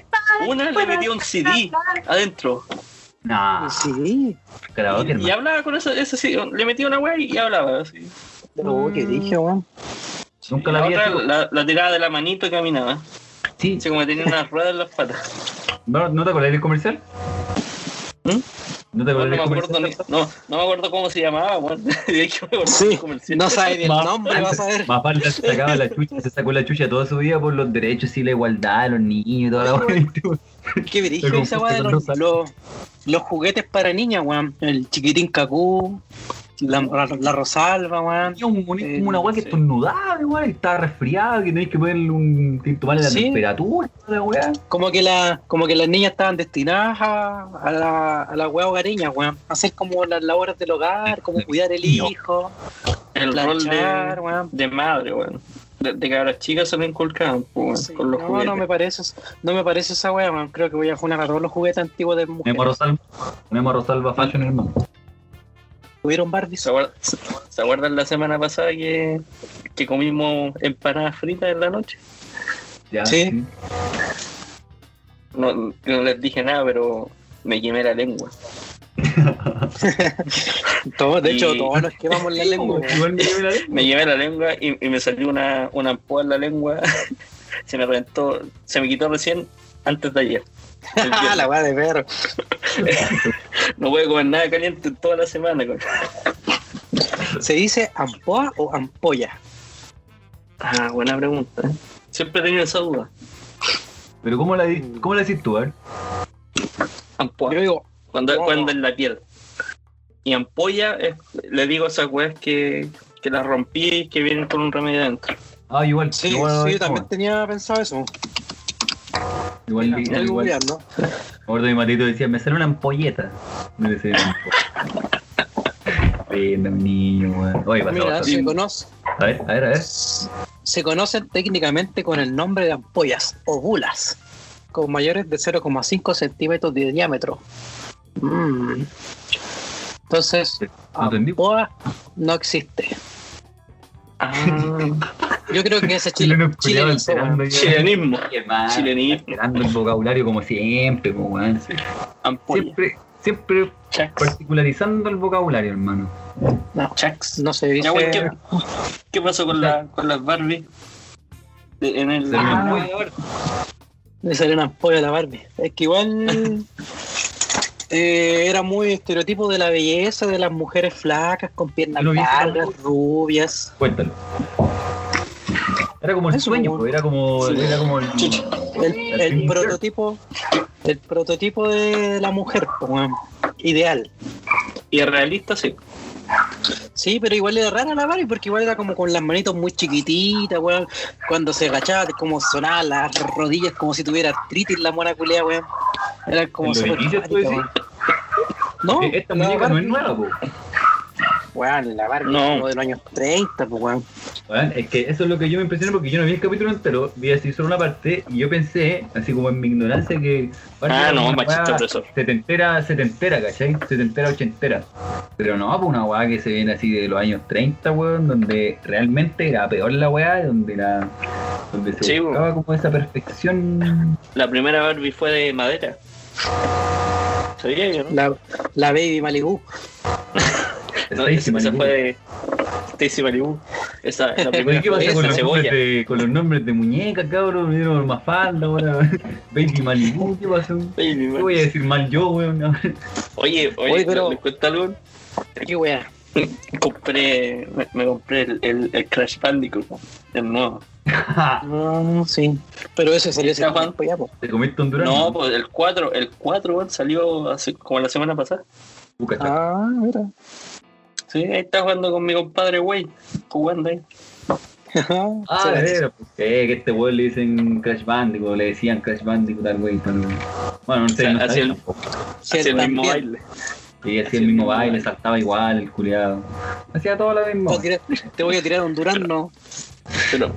una le metía un CD adentro. Nah, Sí. Y, y hablaba con eso, ese CD. Le metía una weá y hablaba. Así. Pero, ¿qué dije, weón? Nunca la la otra la, la tiraba de la manito y caminaba. Sí, Así como que tenía unas ruedas en las patas. ¿No, ¿no te acordás del comercial? ¿Mm? ¿No te No, acordás no me acuerdo ni- no, no me acuerdo cómo se llamaba, (laughs) acuerdo Sí. No sabe ni el nombre, vas a ver. Mafalda se sacaba la chucha, se sacó la chucha toda su vida por los derechos y la igualdad de los niños y toda la. (laughs) Qué brillo esa weá de los, los juguetes para niñas, weón. El chiquitín cacú, la, la, la Rosalba, weón. Tenía un monito Eh, como una weá que sí. estornudaba, weón, y estaba resfriado, que tenéis que ponerle un. tomarle la Sí. temperatura, la weá. Como que, la, como que las niñas estaban destinadas a, a la, a la weá hogareña, weón. Hacer como las labores del hogar, como cuidar el hijo, El rol de, weón. de madre, weón. De, de que a las chicas se lo inculcaban, pues, weón, Sí, con los no, juguetes. no me parece, no me parece esa weá, weón. Creo que voy a funar a todos los juguetes antiguos de mujeres. A Rosalba, a Rosalba Fashion, hermano. ¿Se acuerdan, ¿Se acuerdan la semana pasada que, que comimos empanadas fritas en la noche? Ya, Sí. No, no les dije nada, pero me quemé la lengua. (laughs) Todos, de hecho, todos nos quemamos la lengua. me llevé la lengua. Me quemé la lengua y, y me salió una, una ampolla en la lengua. (laughs) se me reventó, se me quitó recién antes de ayer. (laughs) Ah, la weá de perro. No voy a comer nada caliente toda la semana. ¿Se dice ampoa o ampolla? Ah, buena pregunta. ¿eh? Siempre he tenido esa duda. Pero ¿cómo la, cómo la decís tú, a ver? Ampolla. Yo digo, Cuando, No. cuando en la piel. Y ampolla, es- le digo a esas weas que, que las rompí y que vienen con un remedio adentro. Ah, igual. sí, igual, sí, igual, también tenía pensado eso. Igual, Estoy igual, igual. googleando. Me acuerdo de mi matito decía, me sale una ampolleta. Me decía una mi niño. Oye, pasaba Mira, se, conoce, A ver, a ver, a ver. se conocen técnicamente con el nombre de ampollas o bulas, con mayores de 0,5 centímetros de diámetro. Mm. Entonces, No ampoa no existe. Ah, Yo creo que ese (laughs) chile, chilenismo. Hermano, Chilenismo. Esperando el vocabulario como siempre. Siempre, siempre particularizando el vocabulario, hermano. No, Chax. no se dice. Ya, güey, ¿qué, qué pasó con, la, con las Barbie? De- en el. Ah. Le salió una ampolla a la Barbie. Es que igual (laughs) eh, era muy estereotipo de la belleza de las mujeres flacas con piernas largas, rubias. Cuéntalo. Era como el Eso, sueño, como- pues, era como, Sí. era como el, El, el prototipo, el prototipo de la mujer, po, weón. ideal. Y realista, sí. Sí, pero igual era rara la Barbie porque igual era como con las manitos muy chiquititas, weón. Cuando se agachaba, como sonaban las rodillas como si tuviera artritis la mona culea, weón. Era como ¿En los súper. No, Eh, Esta la muñeca no es nueva, pues. Weón, la Barbie No. como de los años 30, pues, weón. Weón, es que eso es lo que yo me impresioné porque yo no vi el capítulo entero, vi así solo una parte y yo pensé, así como en mi ignorancia, que Barbie Ah, no, machista weá opresor. setentera, setentera, ¿cachai? Setentera, ochentera. Pero no, pues una weá que se viene así de los años 30, weón, donde realmente era peor la weá, donde la donde se Sí, buscaba como esa perfección. La primera Barbie fue de madera. ¿Sabía yo, no? La, la Baby Malibu. (laughs) No, Stacy esa, fue de Stacy Malibu. Esa, la primera ¿qué pasa con los, cebolla. de, con los nombres de muñecas, cabrón? Me dieron más falda ahora. (laughs) Baby Malibu, ¿qué pasó? Baby ¿Qué Malibu. voy a decir mal yo, weón? Oye, oye, Oye, pero- ¿les cuento algo? Qué weá. (laughs) Compré, me, me compré el, el, el Crash Bandicoot, el nuevo. (laughs) No, sí. Pero ese salió hace tiempo ya, po. ¿Te comiste un durazno? No, pues el 4, el 4 weón, salió hace, como la semana pasada. Busca esta. Ah, mira. Sí, ahí está jugando con mi compadre, güey. Jugando ahí. (laughs) Ah, Sí, de veras, pues, eh, que este weón le dicen Crash Bandicoot, le decían Crash Bandicoot al güey, pero... Bueno, no sé, O sea, no así sabía el- tampoco. Sí, Hacía el mismo baile. Y hacía el mismo baile, saltaba igual, el culiado. Hacía todo lo mismo. Te voy a tirar- un durazno. Pero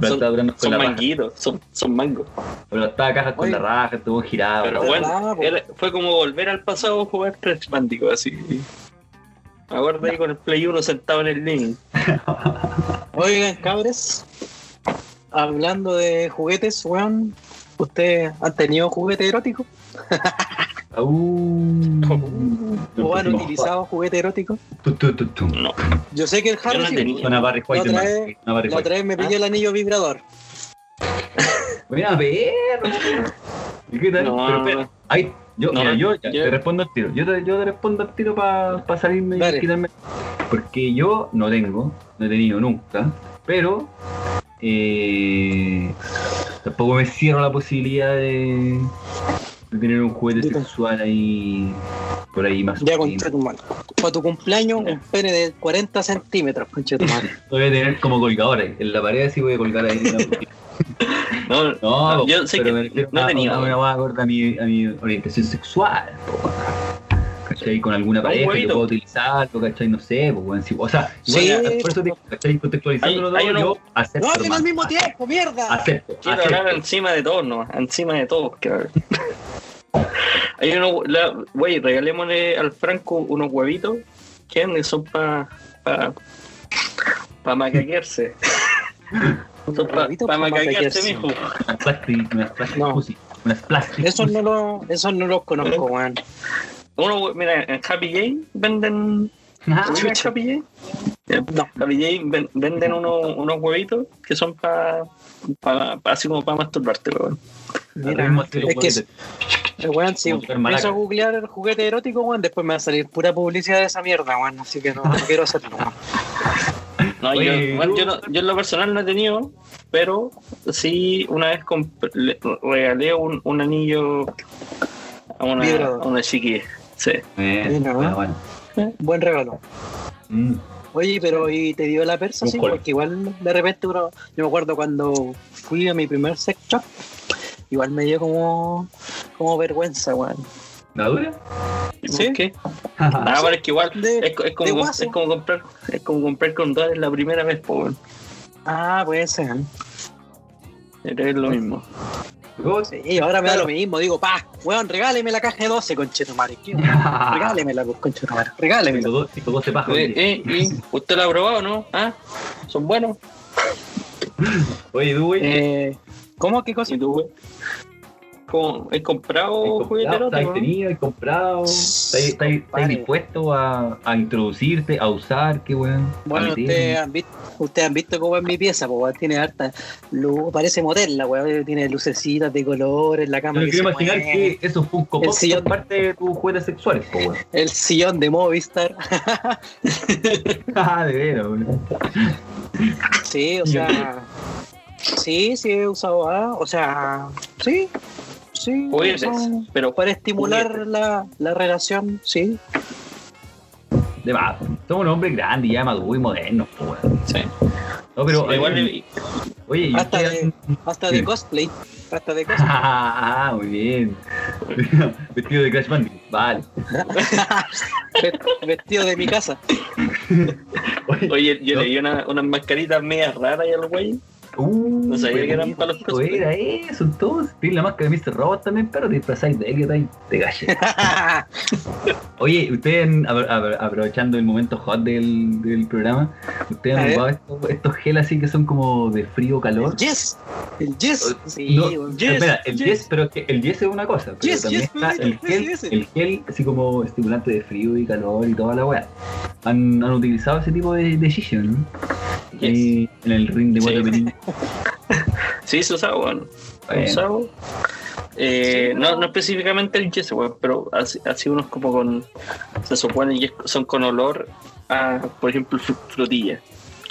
Pero son, con son la manguitos, son, son mangos. Pero estaba cajas con Oye. la raja, estuvo girado. Pero ¿verdad, bueno, era- fue como volver al pasado a jugar Crash Bandicoot, así. Me acuerdo ahí con el Play 1 sentado en el living. (laughs) Oigan, cabres. Hablando de juguetes, weón. ¿Ustedes han tenido juguete erótico? (laughs) Uh, ¿O han utilizado juguete erótico? No, Yo sé que el Harry no sí, tenía. Una Barry White, La otra vez- Una Barry La White. otra vez me pillé el anillo vibrador. Mira, perro. ¿Y qué tal? No, Pero yo, No, mira, yo te respondo al tiro. Yo te, yo te respondo al tiro para salirme Dale. y quitarme. Porque yo no tengo, no he tenido nunca, pero eh, tampoco me cierro la posibilidad de, de tener un juguete sexual ahí por ahí más. Ya contra tu mano. Para tu cumpleaños, un pene de 40 centímetros, concha tu. (laughs) Lo voy a tener como colgadores. En la pared así voy a colgar ahí. (laughs) (laughs) no, No, yo sé que no a- tenía. a una hueá acorde a mi, a mi orientación sexual. po, ¿Cachai? Con alguna Un pareja que puedo utilizar, ¿cachai? No sé, weón, si- o sea, Sí, ya, por eso te ¿cachai? Hay todo, uno- yo acepto. ¡No hablen al mismo tiempo, mierda! Acepto, Quiero hablar acepto. encima de todos, no, encima de todos. quiero- (laughs) Hay unos, la- güey, regalémosle al Franco unos huevitos que son para pa, pa macaquearse. (laughs) Para pa pa mijo. Unas (laughs) unas No. Unas plastic. Esos no, lo, esos no los conozco, weón. Uno, mira, en Happy Jane venden. Ah, ¿Sí, en Happy Jane? Eh, No. Happy Jane ven- venden unos, unos huevitos que son para. así como para masturbarte, weón. Mira, es que weón. Eh, Weón, si empiezo a googlear el juguete erótico, weón, después me va a salir pura publicidad de esa mierda, weón. Así que no, no quiero hacerlo, weón. No, Oye, yo, bueno, yo, no- yo en lo personal no he tenido, pero sí una vez le regalé un, un anillo a una, Vibrador. a una chiquilla. Sí. Eh, Mira, bueno, ¿eh? Buen regalo. Mm. Oye, pero ¿y te dio la persa? Sí, porque igual de repente uno, yo me acuerdo cuando fui a mi primer sex shop, igual me dio como, como vergüenza, weón. ¿La dura? ¿Y ¿Sí? por qué? (laughs) Ah, pero es que igual De- es, como, es como comprar es como comprar condones la primera vez, po, weón. Ah, puede ser. Era lo mismo. Sí, y ahora me da lo mismo, digo, pa, weón, regáleme la caja de 12, conchetumare. (laughs) Regálemela, pues, conchetumare. Regálemela. Tengo dos- tengo 12 pajas. Eh, eh, ¿y (laughs) usted lo ha probado, no? ¿Ah? ¿Son buenos? Oye, tú, güey. Eh, ¿Cómo? ¿Qué cosa? ¿Y tú, güey? ¿Cómo? ¿Has comprado ¿Has juguete comprado? ¿Estás erótico? tenido? ¿Has comprado? ¿Estás, Compadre. dispuesto a, a introducirte, a usar? ¿Qué? Bueno, meter? ustedes han visto, ustedes han visto cómo es mi pieza, pues weón, tiene harta luz, parece motel la weón, tiene lucecitas de colores, la Yo cama me que quiero imaginar mueve, que esos Funko El Pop sillón. son parte de tus juguetes sexuales, po, weón. (laughs) el sillón de Movistar. Ah, de veras, weón. sí, o sea, (laughs) sí, sí he usado, ah, o sea, sí, sí. pero para estimular la, la relación, sí. De más. Somos un hombre grande, ya maduros y weón. Sí. No, pero. igual eh, Oye, ¿y Hasta ustedes- Hasta de Sí. cosplay, hasta de (laughs) cosplay. Ah, muy bien. (laughs) Vestido de Crash Bandicoot. Vale. (laughs) Vestido de mi casa. Oye, Oye, yo ¿no? leí una, unas mascaritas medias raras y al güey. Uh, No sabía que eran para los. Era eso, entonces. Tienes la máscara de Mr. Robot también, pero te disfrazáis de él y te, galles. (laughs) Oye, ustedes, apro- apro- aprovechando el momento hot del, del programa, ¿ustedes han ver. ocupado estos, estos gel así que son como de frío calor? El yes, el yes. Sí, No, weón. Yes, espera, el yes. yes, pero es que el yes es una cosa, pero Yes, también está el gel, yes. el gel así como estimulante de frío y calor y toda la weá. Han, han utilizado ese tipo de, de shisha, ¿no? En el ring de Sí. (laughs) (laughs) Sí, se usaba, weón. Se Bueno. usaba. Eh, Sí, no, no. no específicamente el yes, weón, pero así, así unos como con. Se supone que son con olor a, por ejemplo, fru- frutilla.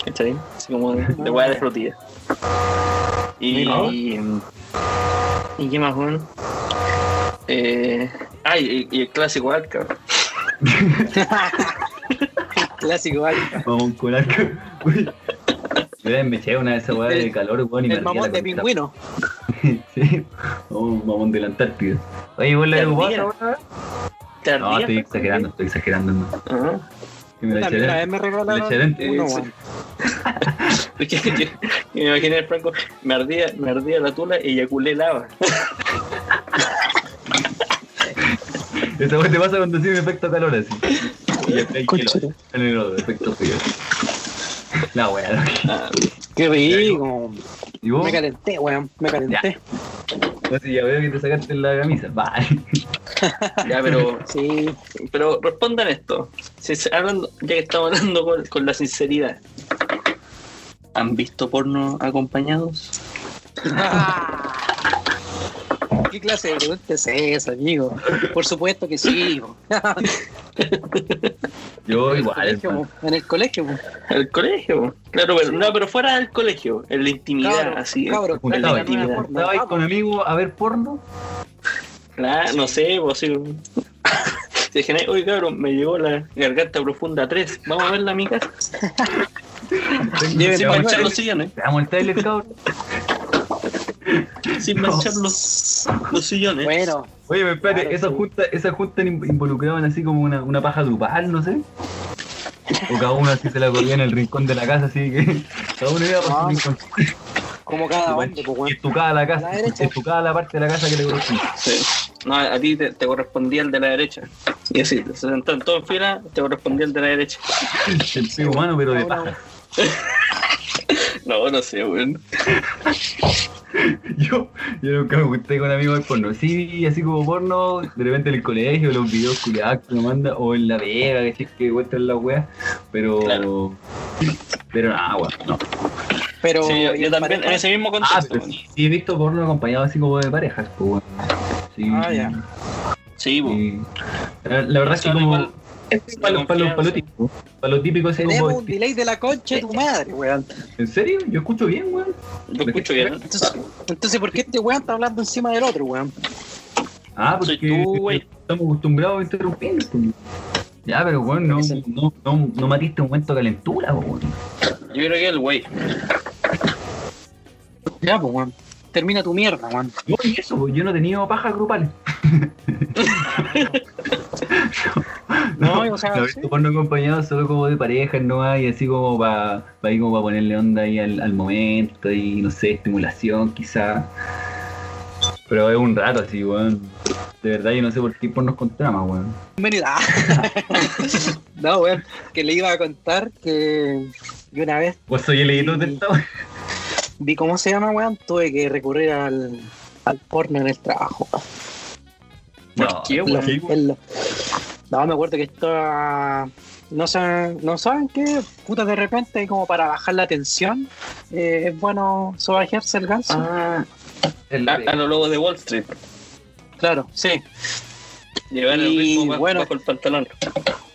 ¿Cachai? Así como de, de hueá de frutilla. Y. ¿Y qué más, weón? Eh, ah, y, y el clásico Alca. (laughs) Clásico, ¿vale? Mamón con arco. Yo me eché una de esas weas de calor, weón, y me El mamón la de pingüino. (laughs) sí, un mamón de la Antártida. Oye, ¿vos? ¿Te No, estoy exagerando, estoy exagerando. no. Que me la una vez me regalaron uno, weón. (laughs) Me imaginé el Franco, me ardía, me ardía la tula y eyaculé lava. (laughs) Esa wea te pasa cuando tiene efecto calor así. Y efecto frío. (laughs) La wea, ¿no? Ah, Qué rico. ¿Y vos? Me calenté, weón. Me calenté. No sé, ya veo que te sacaste la camisa. Vale. (laughs) ya, pero, (laughs) Sí. pero respondan esto. Si se- hablando, ya que estamos hablando con, con la sinceridad. ¿Han visto porno acompañados? ¿Qué clase de pregunta es esa, amigo? Por supuesto que sí. (laughs) Yo el igual, colegio. En el colegio. ¿En el colegio? Claro, pero, no, pero fuera del colegio, en la intimidad, Cabro, así. cabro, en la intimidad. porno. estaba ahí con amigos a ver porno. Claro, no sé, pues. (laughs) Se dijeron, oye cabrón, me llegó la garganta profunda 3, vamos a verla a mi casa. Lleven (laughs) pañuelo. manchar los sillones, Veamos el trailer, cabrón. Sin manchar los, los sillones. Bueno, Oye, pero espérate, Claro, esas sí. juntas esas juntas in- involucraban así como una, una paja grupal, no sé. O cada uno así se la corría en el rincón de la casa, así que (laughs) cada uno iba para su Ah, rincón. como cada hombre, Y weón. estucada la casa, A la estucada la parte de la casa que le correspondía. Sí. No, a ti te, te correspondía el de la derecha. Y así, se sentaron todos en fila, te correspondía el de la derecha. El pie humano, pero de uno- paja. (laughs) (laughs) No, no sé, weón. (laughs) yo, yo nunca me gusté con amigos de porno. Sí, así como porno, de repente en el colegio, los videos culiados que me manda, o en la vega, que sí que muestran la wea. Pero. Claro. Pero nada, weón, no. Pero Sí, yo, ¿y yo en también, en ese mismo Ah, contexto. pero sí, sí he visto porno acompañado así como de parejas, pues weón. Sí. Ah, ya. Sí, sí. La, la verdad es que como. igual- Para lo, para lo- para lo típico. Para lo típico así Tenemos como. un delay de la concha de tu madre, weón. ¿En serio? Yo escucho bien, weón. Lo escucho bien. Entonces, entonces, ¿por qué este weón está hablando encima del otro, weón? Ah, porque tú, estamos acostumbrados a interrumpir. pues. Ya, pero weón, no, no, no, no matiste un momento de calentura, weón. Yo creo que el güey. Ya, pues, weón. Termina tu mierda, weón. No, y eso, pues, yo no he tenido pajas grupales. (laughs) (laughs) No, o sea, no sí. porno acompañado solo como de parejas, no hay así como para ahí como para ponerle onda ahí al, al momento y no sé, estimulación quizá. Pero es un rato así, weón. De verdad yo no sé por qué pornos con trama, weón. Bienvenido. Ah. (laughs) no, weón. Que le iba a contar que yo una vez Vos soy el editor del estado. vi cómo se llama, weón. Tuve que recurrir al, al porno en el trabajo. ¿Por (laughs) qué, en lo- No, me acuerdo que estaba. No saben, no saben qué, puta, de repente, como para bajar la tensión, eh, es bueno sobajearse el ganso. Ah, el, A, a los lobos de Wall Street. Claro, sí, Llevar el ritmo bajo, bueno. bajo el pantalón.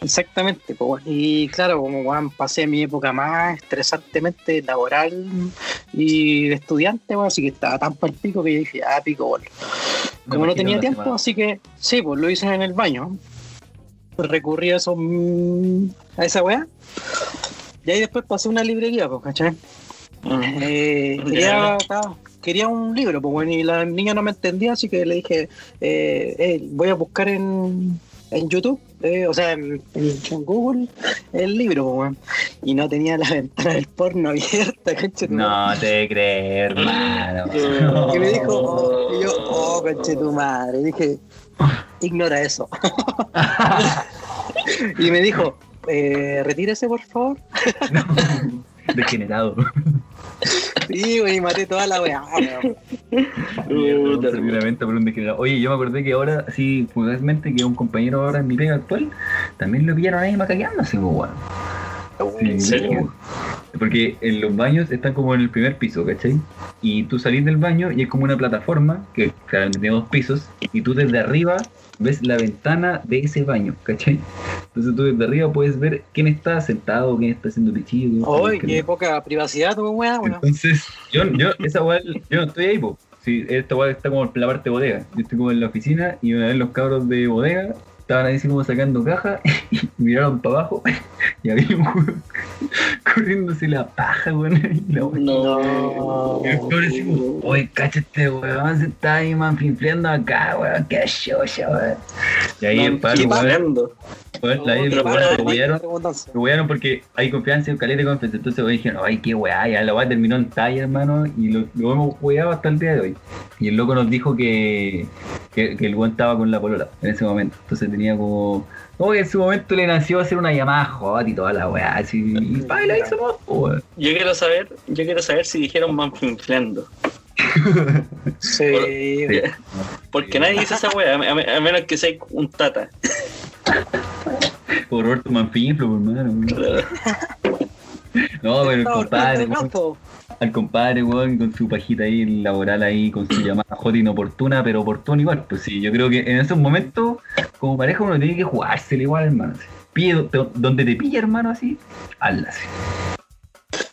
exactamente. weón. y claro, como weón, pasé mi época más estresantemente laboral y de estudiante, weón, así que estaba tan para el pico que yo dije, ah, pico, bol. Como no tenía tiempo, así que sí, pues lo hice en el baño. Recurrí a eso, mm, a esa weá. Y ahí después pasé a una librería, pues, ¿cachai? Eh, Ya. quería, estaba- quería un libro, pues bueno, y la niña no me entendía, así que le dije, eh, eh, voy a buscar en, en YouTube, eh, o sea, en, Google, el libro, bueno. Y no tenía la (laughs) ventana del porno abierta. No te crees, hermano. (laughs) Y me dijo, oh, y yo, oh, conche tu madre. Dije, ignora eso. (laughs) y me dijo, eh, retírese por favor. Degenerado. Sí, güey, y maté toda la weá. weón. (laughs) Puta, Seguramente por un degenerado. Oye, yo me acordé que ahora, sí, fugazmente, que un compañero ahora en mi pega actual, también lo pillaron ahí macaqueándose, pues, weón. Sí, ¿En serio? Porque en los baños están como en el primer piso, ¿cachai? Y tú salís del baño y es como una plataforma que tiene dos pisos y tú desde arriba ves la ventana de ese baño, ¿cachai? Entonces tú desde arriba puedes ver quién está sentado, quién está haciendo pichillo. quién qué no. poca privacidad tu weá. Entonces, yo, yo, esa weá, yo no estoy ahí, po. Sí, esta weá está como en la parte de bodega. Yo estoy como en la oficina y una vez los cabros de bodega estaban ahí así como sacando caja (laughs) y miraron para abajo y había un weón (laughs) corriéndose la paja, weón. y la. No. Y el cabrón así como, oye, cáchate, weón, se está ahí manflinfleando acá, weón, qué chocha, weón. Y ahí el ¿qué weón, weón, la se huearon porque hay confianza y un caleta de confianza. Entonces weón, dijeron, ay, qué weá, ya la weá terminó en talla, hermano, y lo, lo hemos weado hasta el día de hoy. Y el loco nos dijo que, que, que el weón estaba con la polola en ese momento. Entonces tenía como. Como que en su momento le nació hacer una llamada hot y toda la weá, así. Y pa, la hizo weón. Yo quiero saber, yo quiero saber si dijeron manflinfleando. Sí, Sí. Porque nadie dice esa wea, a, menos que sea un tata. Por Roberto Manfinflo, por mano. weón. No, pero el compadre, al compadre, weón, con su pajita ahí laboral ahí, con su llamada (clears throat) hot inoportuna, pero oportuna igual. Pues sí, yo creo que en esos momentos, como pareja, uno tiene que jugársela igual, hermano. Pille donde te pilla, hermano, así, hazla así.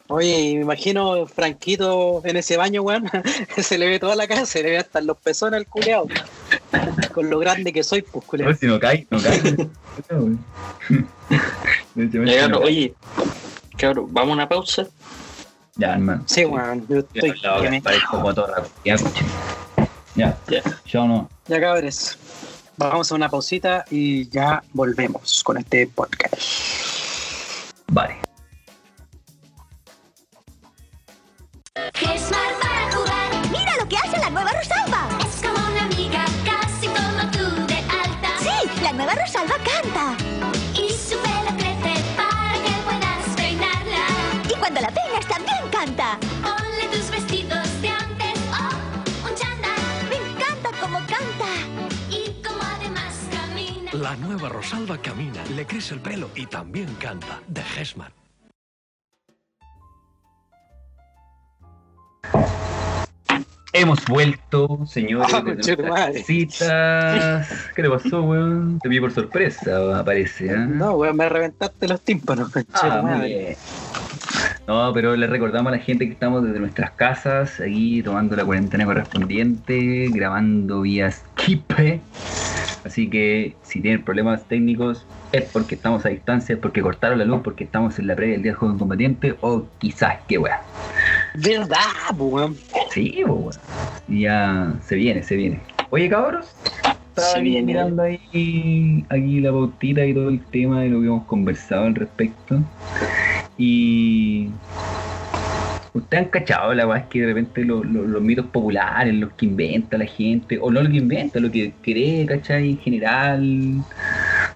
Oye, y me imagino Franquito en ese baño, weón. (laughs) se le ve toda la cara, se le ve hasta los pezones al culeado. Con lo grande que soy, pues, culeado. si no cae, hecho, no cae. (laughs) (laughs) oye, cabrón, vamos a una pausa. Ya, hermano. Sí, weón. Yo Ya, estoy. que hora, me- parezco. Ya. Ya, Ya. yo no. Ya, cabres. Vamos a una pausita y ya volvemos con este podcast. Vale. La nueva Rosalba camina, le crece el pelo y también canta. De Hesman. Hemos vuelto, señores. Nuestras madre. citas. ¿Qué le pasó, weón? Te vi por sorpresa, parece. ¿eh? No, weón, me reventaste los tímpanos, Ah, madre. No, pero les recordamos a la gente que estamos desde nuestras casas, aquí tomando la cuarentena correspondiente, grabando vía Skype. Así que si tienen problemas técnicos es porque estamos a distancia, es porque cortaron la luz, porque estamos en la previa del Día del Joven Combatiente o quizás qué weá. ¿Verdad, weón? Sí, weón. Ya se viene, se viene. Oye, cabros, estaba viene. mirando ahí aquí la pautita y todo el tema de lo que hemos conversado al respecto. Y ustedes han cachado la es que de repente lo- lo- los mitos populares, los que inventa la gente, o no lo que inventa, lo que cree, ¿cachai? En general,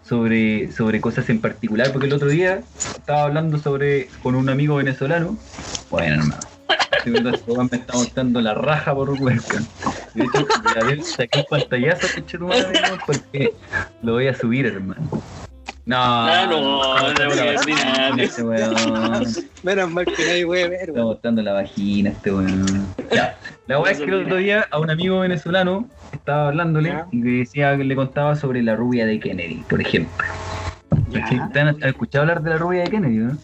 sobre, sobre cosas en particular, porque el otro día estaba hablando sobre con un amigo venezolano. Bueno, hermano. Este me está mostrando la raja por webcam. De hecho, saqué un pantallazo, pinche tu madre, porque lo voy a subir, hermano. No, Ah, no, no, este weón. (laughs) Menos mal que nadie puede ver, Está weón. mostrando la vagina este weón. Ya. La weá es que el otro día a un amigo venezolano estaba hablándole Ya. y le decía que le contaba sobre la rubia de Kennedy, por ejemplo. ¿Cachai? Ya. ¿Ustedes han, han escuchado hablar de la rubia de Kennedy, no?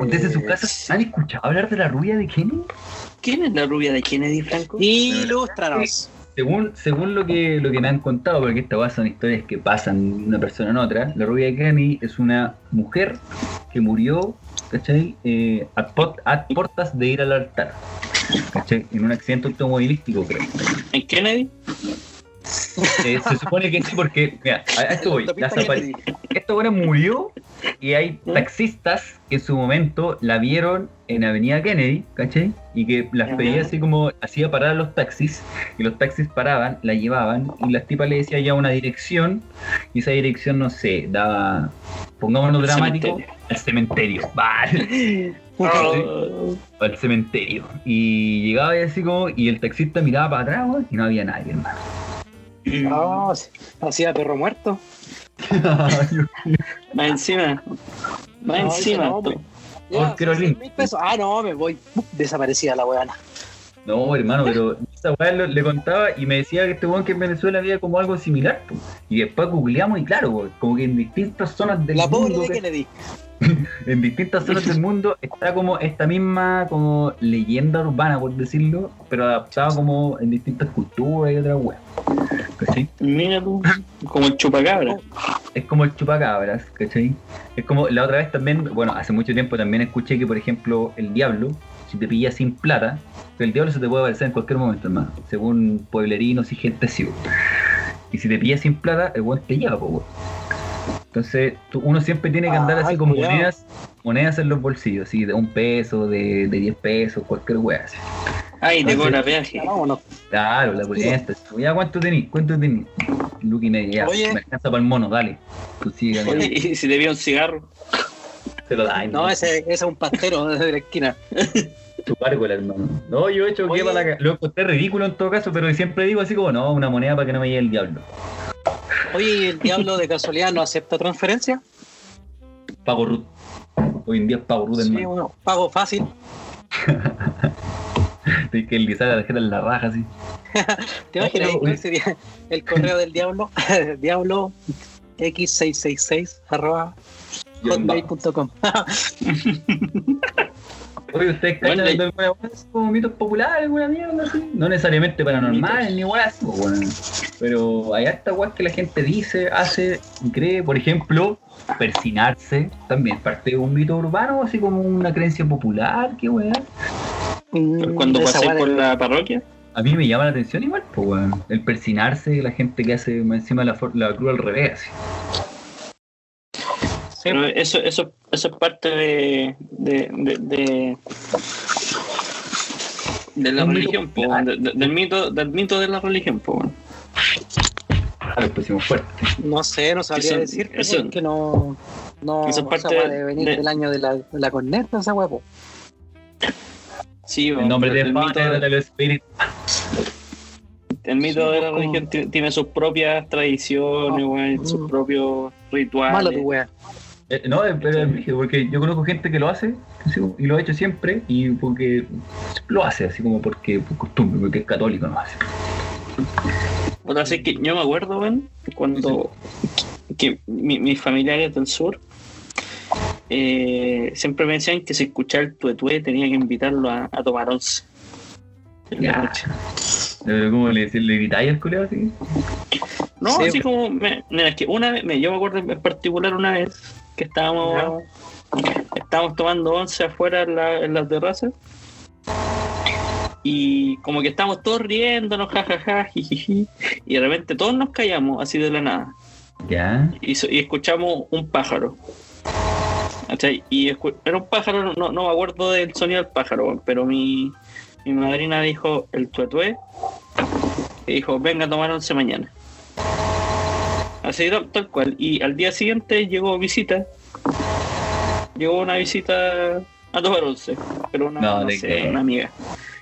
¿Ustedes en sus Eh, casas han escuchado hablar de la rubia de Kennedy? ¿Quién es la rubia de Kennedy, Franco? Ilústranos. Según, según lo que lo que me han contado, porque estas weas son historias que pasan de una persona en otra, la rubia de Kennedy es una mujer que murió, ¿cachai? Eh, a, pot- a portas de ir al altar. En un accidente automovilístico, creo. ¿En Kennedy? Eh, se supone que sí, porque, mira, a esto voy. Esta buena murió y hay taxistas que en su momento la vieron en Avenida Kennedy, ¿cachai? Y que las pedía así como hacía parar a los taxis y los taxis paraban, la llevaban y las tipas le decía ya una dirección y esa dirección, no sé, daba, pongámonos dramático, al cementerio, (laughs) vale, Oh, al cementerio. Y llegaba y así como, y el taxista miraba para atrás y no había nadie, hermano. Oh, sí. hacía perro muerto. (laughs) Más encima. Más No, encima. no. Porque Ya, mil pesos. Ah, no, me voy. Desaparecida la weana. No, hermano, pero esa weá lo- le contaba y me decía que este weón que en Venezuela había como algo similar. po. Y después googleamos y claro, po, como que en distintas zonas del La pobre mundo, de que- Kennedy. (laughs) en distintas zonas del mundo está como esta misma como leyenda urbana, por decirlo, pero adaptada como en distintas culturas y otras weas. ¿Cachai? Mira tú, como el chupacabra. Es como el chupacabras, ¿cachai? Es como la otra vez también, bueno, hace mucho tiempo también escuché que, por ejemplo, el diablo, si te pilla sin plata, el diablo se te puede aparecer en cualquier momento, hermano, según pueblerinos y gente así. Y si te pilla sin plata, el weón te lleva, po, weón. Entonces, tú- uno siempre tiene que andar así como cuidado. monedas, monedas en los bolsillos, así de un peso, de, de 10 pesos, cualquier wea así. Ay, te cobra peaje. Vámonos. Claro, la pulenta. Ya, ¿cuánto tenés? ¿Cuánto tenés? Medio, ya. Oye. Me alcanza para el mono, dale. Tú sigue, (laughs) Oye, y si te vio un cigarro. te lo da. No, ese, ese es un pastero desde la esquina. (laughs) Tu párgola, hermano. No, yo he hecho que para la Lo encontré ridículo en todo caso, pero siempre digo así como, no, una moneda para que no me llegue el diablo. Oye, ¿y el diablo de casualidad no acepta transferencia? Pago root. Hoy en día es pago root, Sí, hermano. bueno, pago fácil. (laughs) (laughs) Tienes que deslizar la tarjeta en la raja, así. (laughs) ¿Te imaginas cuál sería el correo del diablo? (laughs) diablo x666 arroba hotmail.com. Oye, ¿ustedes Bueno, cachan de como mitos populares, alguna mierda así? No necesariamente paranormales ni weas, po, weón. Pero hay harta weas que la gente dice, hace cree. Por ejemplo, persinarse también parte de un mito urbano, así como una creencia popular, qué wea. Cuando Mm, Esa pasé weá por la parroquia. A mí me llama la atención igual, pues, weón. El persinarse, la gente que hace encima la, la cruz al revés. así. Pero eso, eso, eso es parte de, de, de, de, de la mito religión, po, popular. de- de- del mito, del mito de la religión, po, weón. Pusimos fuerte. No sé, no sabría Eso- decirte eso- porque no. No, esa parte de- venir de- del año de la, de la corneta, esa huevo. Sí, El weón, nombre pero de el mito Padre de los Espíritus. el mito Sí, de la como- religión ti- tiene sus propias tradiciones, Ah, weón, sus mm. propios rituales. Malo tu wea. Eh, no, es- es porque yo conozco gente que lo hace y lo ha hecho siempre y porque lo hace así como porque por costumbre, porque es católico no hace. Otra vez que yo me acuerdo, weón, cuando que mi- mis familiares del sur eh, siempre me decían que si escuchaba el tuetue tenía que invitarlo a, a tomar once. En la Ya. noche. Pero como le, le gritáis al culeo así. No, Sí, así como, me, mira, es que una vez, me- yo me acuerdo en particular una vez que estábamos, estábamos tomando once afuera en la, en la terraza y como que estábamos todos riéndonos, jajaja, jijiji, y de repente todos nos callamos así de la nada Ya. y, escuchamos un pájaro. ¿Cachai? Y era un pájaro, no, no me acuerdo del sonido del pájaro, pero mi, mi madrina dijo el tuetué y dijo, venga a tomar once mañana. Así tal, tal cual. Y al día siguiente llegó visita. Llegó una visita a tomar once. Pero una, No, no ¿de sé, una amiga.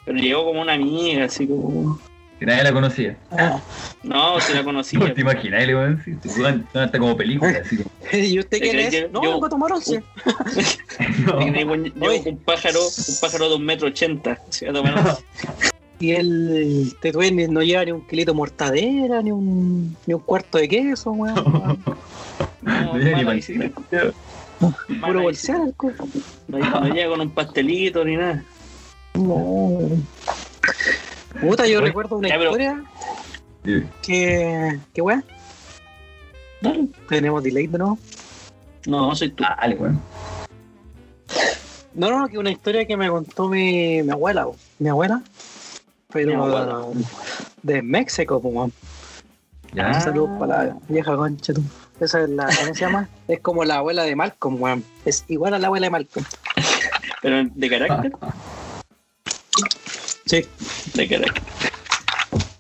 Pero llegó como una amiga, así como... Que nadie la conocía. No, se la (laughs) conocía. ¿Te imaginas, le weón? Sí, sí, no, Hasta como película, así como. (laughs) ¿Y usted quién Yo- es? yo- No, yo- vengo a tomar once. (laughs) No. Llegó un pájaro, un pájaro de un metro ochenta. iba a tomar once. Y el tetué ni- no lleva ni un kilito de mortadera, ni un, ni un cuarto de queso, weón. No, No llega ni. Puro bolsear No, no llega con un pastelito ni nada. No. Puta, yo recuerdo una ya, pero- historia Sí. que. que weón. Dale. Tenemos delay de nuevo. No, soy tú. Dale, weón. No, no, que una historia que me contó mi, mi abuela, mi abuela. Pero Mi abuela. de México, weón. Ya. Saludos para la vieja concha, tú. Esa es la, ¿cómo se llama? Es como la abuela de Malcolm, weón. Es igual a la abuela de Malcolm. Pero de carácter, (laughs) Sí. de carácter.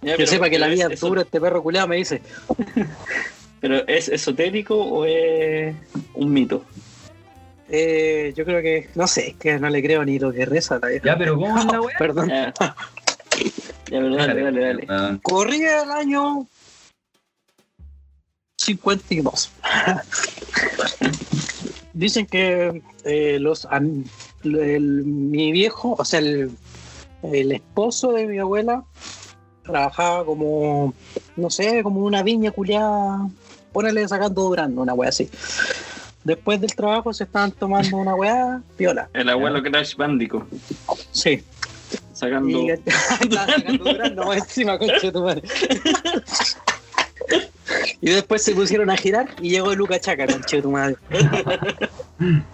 Ya, Que sepa que la vida es- dura, este perro culiado me dice. (laughs) ¿Pero es esotérico o es un mito? Eh, yo creo que, no sé, es que no le creo ni lo que reza la vieja. Ya, pero ¿cómo es la weá? Perdón. Ya, ya pero dale, dale, dale. Corría el año 52. (laughs) Dicen que eh, los el- mi viejo, o sea, el, el esposo de mi abuela trabajaba como, no sé, como una viña culiada, ponele sacando durando, una wea así. Después del trabajo se estaban tomando una weá, piola. El abuelo Crash Bandico, Sí. sacando. Y (laughs) estaba sacando durazno más encima, concha de tu madre. Y después se pusieron a girar y llegó Luca Chaca, concha de tu madre. (laughs)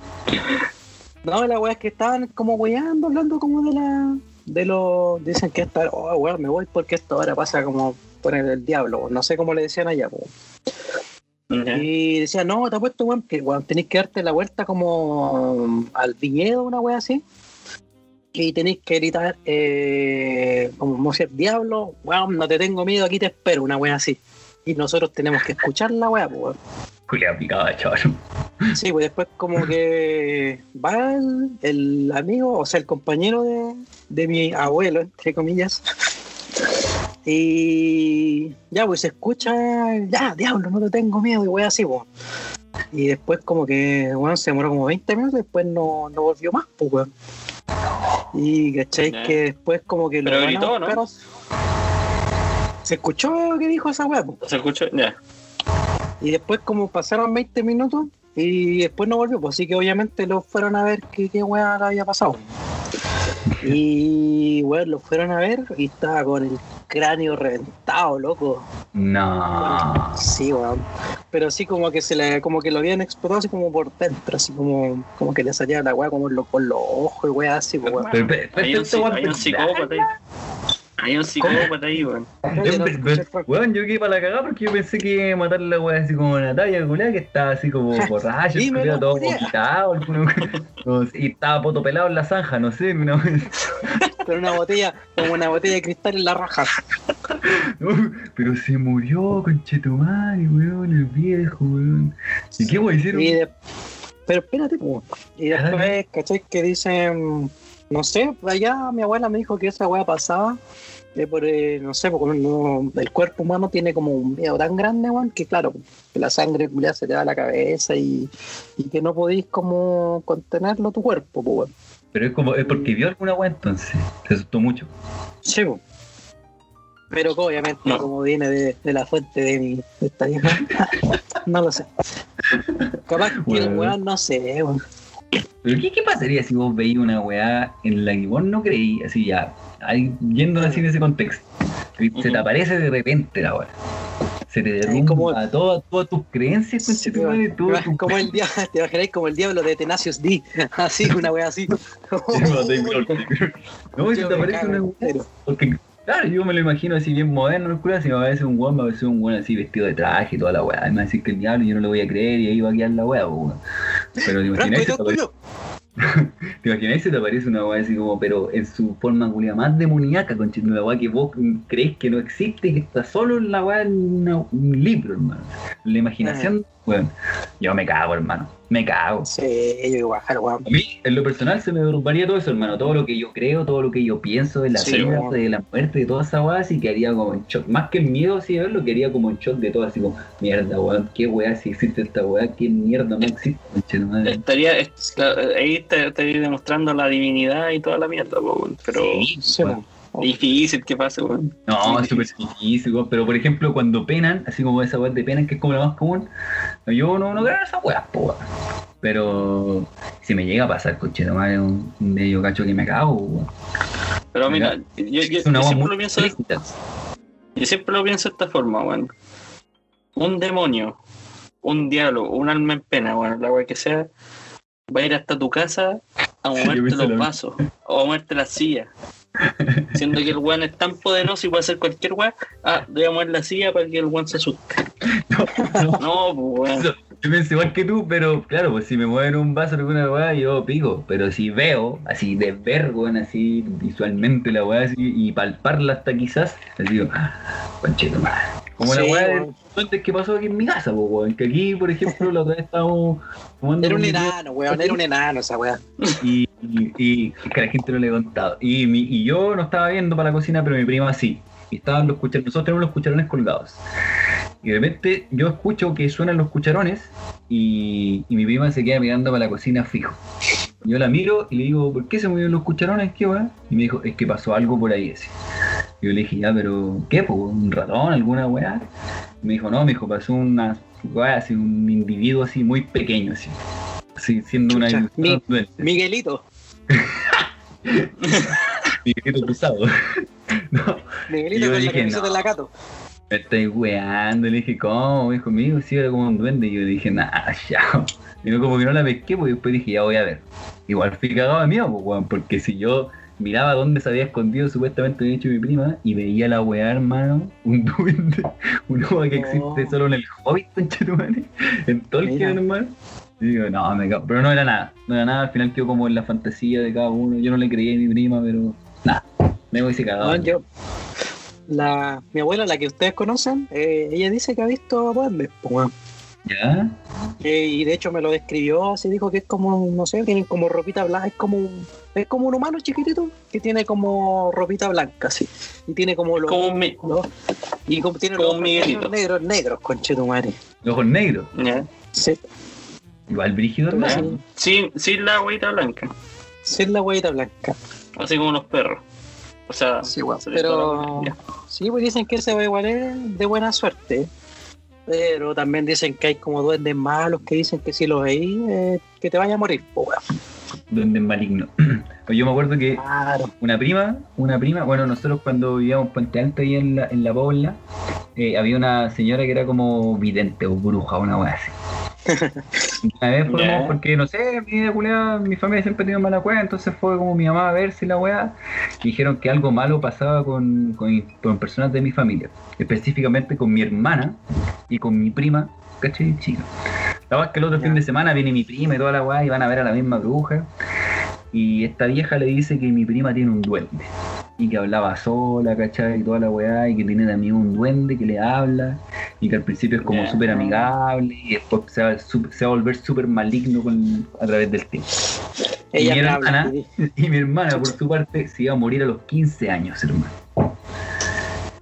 No, la weá es que estaban como weyando, hablando como de la. De lo. Dicen que esta. Oh, weón, me voy porque esto ahora pasa como poner el diablo. No sé cómo le decían allá. Ya. Y decía, no, te apuesto, weón, que weón, tenéis que darte la vuelta como al viñedo, una wea así. Y tenéis que gritar, eh, como si el diablo, weón, no te tengo miedo, aquí te espero, una wea así. Y nosotros tenemos que escuchar la pues, weón. Culeado picado, chaval. Sí, pues después como que va el, el amigo, o sea, el compañero de, de mi abuelo, entre comillas. Y ya, pues se escucha, ya, diablo, no te tengo miedo, y wea así, pues. Y después como que, bueno, se demoró como 20 minutos, y después no, no volvió más, pues, weón. Y, ¿cachai? Ya. Que después como que Pero a gritó, Se escuchó que dijo esa wea, pues. ¿Se escucha? Ya. Y después como pasaron 20 minutos y después no volvió, pues así que obviamente lo fueron a ver qué, qué weá le había pasado. Y bueno, lo fueron a ver y estaba con el cráneo reventado, loco. No. Sí, weón. Pero así como que se le, como que lo habían explotado así como por dentro, así como, como que le salía la weá como lo- por los ojos y weá así, pues, weón. Pero, pero, pero, Hay un, psicópata ahí. Hay un psicópata ahí, weón. Yo, no weón, yo quedé para la cagada porque yo pensé que iba a matar la weá así como Natalia, culiá, que estaba así como (laughs) borracho, Dímelo, culiao todo vomitado, (laughs) no y estaba poto pelado en la zanja, no sé, wea- Con (laughs) una botella, como una botella de cristal en la raja. no, pero se murió, conchetumare, weón, el viejo, weón. ¿Y qué weón hicieron? Y de- Pero espérate, po. y después, ¿cachai? Que dicen, no sé, allá mi abuela me dijo que esa weá pasaba eh, por, eh, no sé, porque no- el cuerpo humano tiene como un miedo tan grande, weón, que claro, que la sangre culiá, se te va a la cabeza y, y que no podéis como contenerlo tu cuerpo, pues, weón. Pero es como, es porque vio alguna weá entonces. Se asustó mucho. Sí, po. Pero que obviamente, No. como viene de, de la fuente de, mi, de esta vieja, (laughs) no lo sé. Capaz que el Bueno. weón, no sé, weón. Pero ¿qué, qué pasaría si vos veías una weá en la que vos no creí, así ya, ahí, yendo así en ese contexto? Se te aparece de repente la weá. Se te derrumba como- todas, todas tus creencias, Sí, weón. todo tu- como el diablo, te imagináis como el diablo de Tenacious D, (laughs) así, una wea así. No, si (laughs) te aparece una weá. Porque, claro, yo me lo imagino así bien moderno, el culo, si me aparece un weón, me aparece un weón así vestido de traje y toda la weá. Y me va a decir que el diablo yo no le voy a creer y ahí va a quedar la weá, weón. Pero te imagináis ¿y si te aparece- tuyo? (laughs) ¿Te imagináis si te aparece una weá así como, pero en su forma culia más demoníaca, con una weá que vos crees que no existe y que está solo en la weá en un libro, hermano? La imaginación, weón. Yo me cago, hermano. Me cago. Sí, yo igual, weón. A mí, en lo personal, se me derrumbaría todo eso, hermano. Todo lo que yo creo, todo lo que yo pienso de la Sí, vida, weón. de la muerte, de toda esa weá, así que haría como en shock. Más que el miedo, así de verlo, quería como en shock de todo, así como, mierda, weón, qué weá, si existe esta weá, qué mierda no existe. Estaría, es- ahí te- estaría demostrando la divinidad y toda la mierda, weón. pero Sí, Sí, weón. weón. Difícil que pase, weón. No, es súper difícil, weón. pero por ejemplo, cuando penan, así como esa weá de penan, que es como la más común, yo no, no creo en esas weas, po, weón. Pero si me llega a pasar, coche, madre, un, yo cacho que me cago, weón. Pero mira, yo, weá siempre lo pienso de, yo siempre lo pienso de esta forma, weón. Un demonio, un diablo, un alma en pena, weón, la weá que sea, va a ir hasta tu casa a (laughs) moverte los vasos o a moverte las sillas. Siendo que el weón es tan poderoso y puede hacer cualquier weá, ah, voy a mover la silla para que el weón se asuste. No, No, pues weón. Yo pienso igual que tú, pero claro, pues si me mueven un vaso de alguna weá, yo pico. Pero si veo, así de ver, weón, así visualmente la weá, así, y palparla hasta quizás, así digo, ah, conchito madre. Como la Sí, weá weón. antes que pasó aquí en mi casa, pues, weón. Que aquí, por ejemplo, la otra vez estábamos Era un enano, weón, era un enano esa weá. y, y, y que la gente no le he contado. Y, mi- y yo no estaba viendo para la cocina, pero mi prima sí. Y estaban los cucharones, nosotros tenemos los cucharones colgados. Y de repente yo escucho que suenan los cucharones y, y mi prima se queda mirando para la cocina fijo. Yo la miro y le digo, ¿por qué se movieron los cucharones? ¿Qué weá? Y me dijo, es que pasó algo por ahí ese. Yo le dije, ya, pero ¿qué? po? ¿Un ratón? ¿Alguna weá? Me dijo, no, me dijo, pasó una weá así, un individuo así muy pequeño, así. Así, siendo una Chucha, ilusión mi- duende. Miguelito, (laughs) Miguelito cruzado. (laughs) no, Miguelito Yo con dije, no. de la Cato. me estoy weando. Le dije, ¿cómo? Me dijo, amigo, sí, era como un duende. Y yo dije, nada, ya. Y no, como que no la pesqué, pues después dije, ya voy a ver. Igual fui cagado de miedo, pues, weón, porque si yo miraba dónde se había escondido supuestamente había hecho mi prima y veía la weá, hermano, un duende, (laughs) una weá que existe solo en el Hobbit, conchetumare, en Tolkien, hermano. Y digo, no, me cago. Pero no era nada, no era nada, al final quedó como en la fantasía de cada uno. Yo no le creía a mi prima, pero nada, me voy a cagado. Weón, yo, la, mi abuela, la que ustedes conocen, eh, ella dice que ha visto duendes, pues, weón. ¿Ya? Eh, y de hecho me lo describió así, dijo que es como, no sé, tienen como ropita blanca, es como un, es como un humano chiquitito que tiene como ropita blanca, así. Y tiene como los, Como un mi- los- y como tiene como los un Miguelito. ojos negros, negros, conchetumare. Los ojos negros. ¿ya? Sí, Igual brígido, hermano. sí. Sin, sin la agüita blanca, sí es la huevita blanca. así como los perros. O sea, Sí, weón, se pero sí, pues dicen que ese igual es de buena suerte. Pero también dicen que hay como duendes malos que dicen que si los veis, eh, que te vaya a morir, pues, weón. Duende maligno. Pues (clears throat) yo me acuerdo que Claro. una prima, una prima, bueno, nosotros cuando vivíamos en Puente Alto ahí en la, en la Pobla, eh, había una señora que era como vidente o bruja, una wea así. (laughs) Una vez fuimos, porque no sé, mi familia siempre ha tenido mala cueva, entonces fue como mi mamá a ver si la weá, dijeron que algo malo pasaba con, con, con personas de mi familia, específicamente con mi hermana y con mi prima, ¿cachai? Chica. La verdad es que el otro fin de semana viene mi prima y toda la weá y van a ver a la misma bruja. Y esta vieja le dice que mi prima tiene un duende. Y que hablaba sola, ¿cachai? Y toda la weá. Y que tiene de amigo un duende que le habla. Y que al principio es como súper amigable. Y después se va, su- se va a volver súper maligno con, a través del tiempo. Y mi habla. hermana, (laughs) y mi hermana, por su parte, se iba a morir a los 15 años, hermano.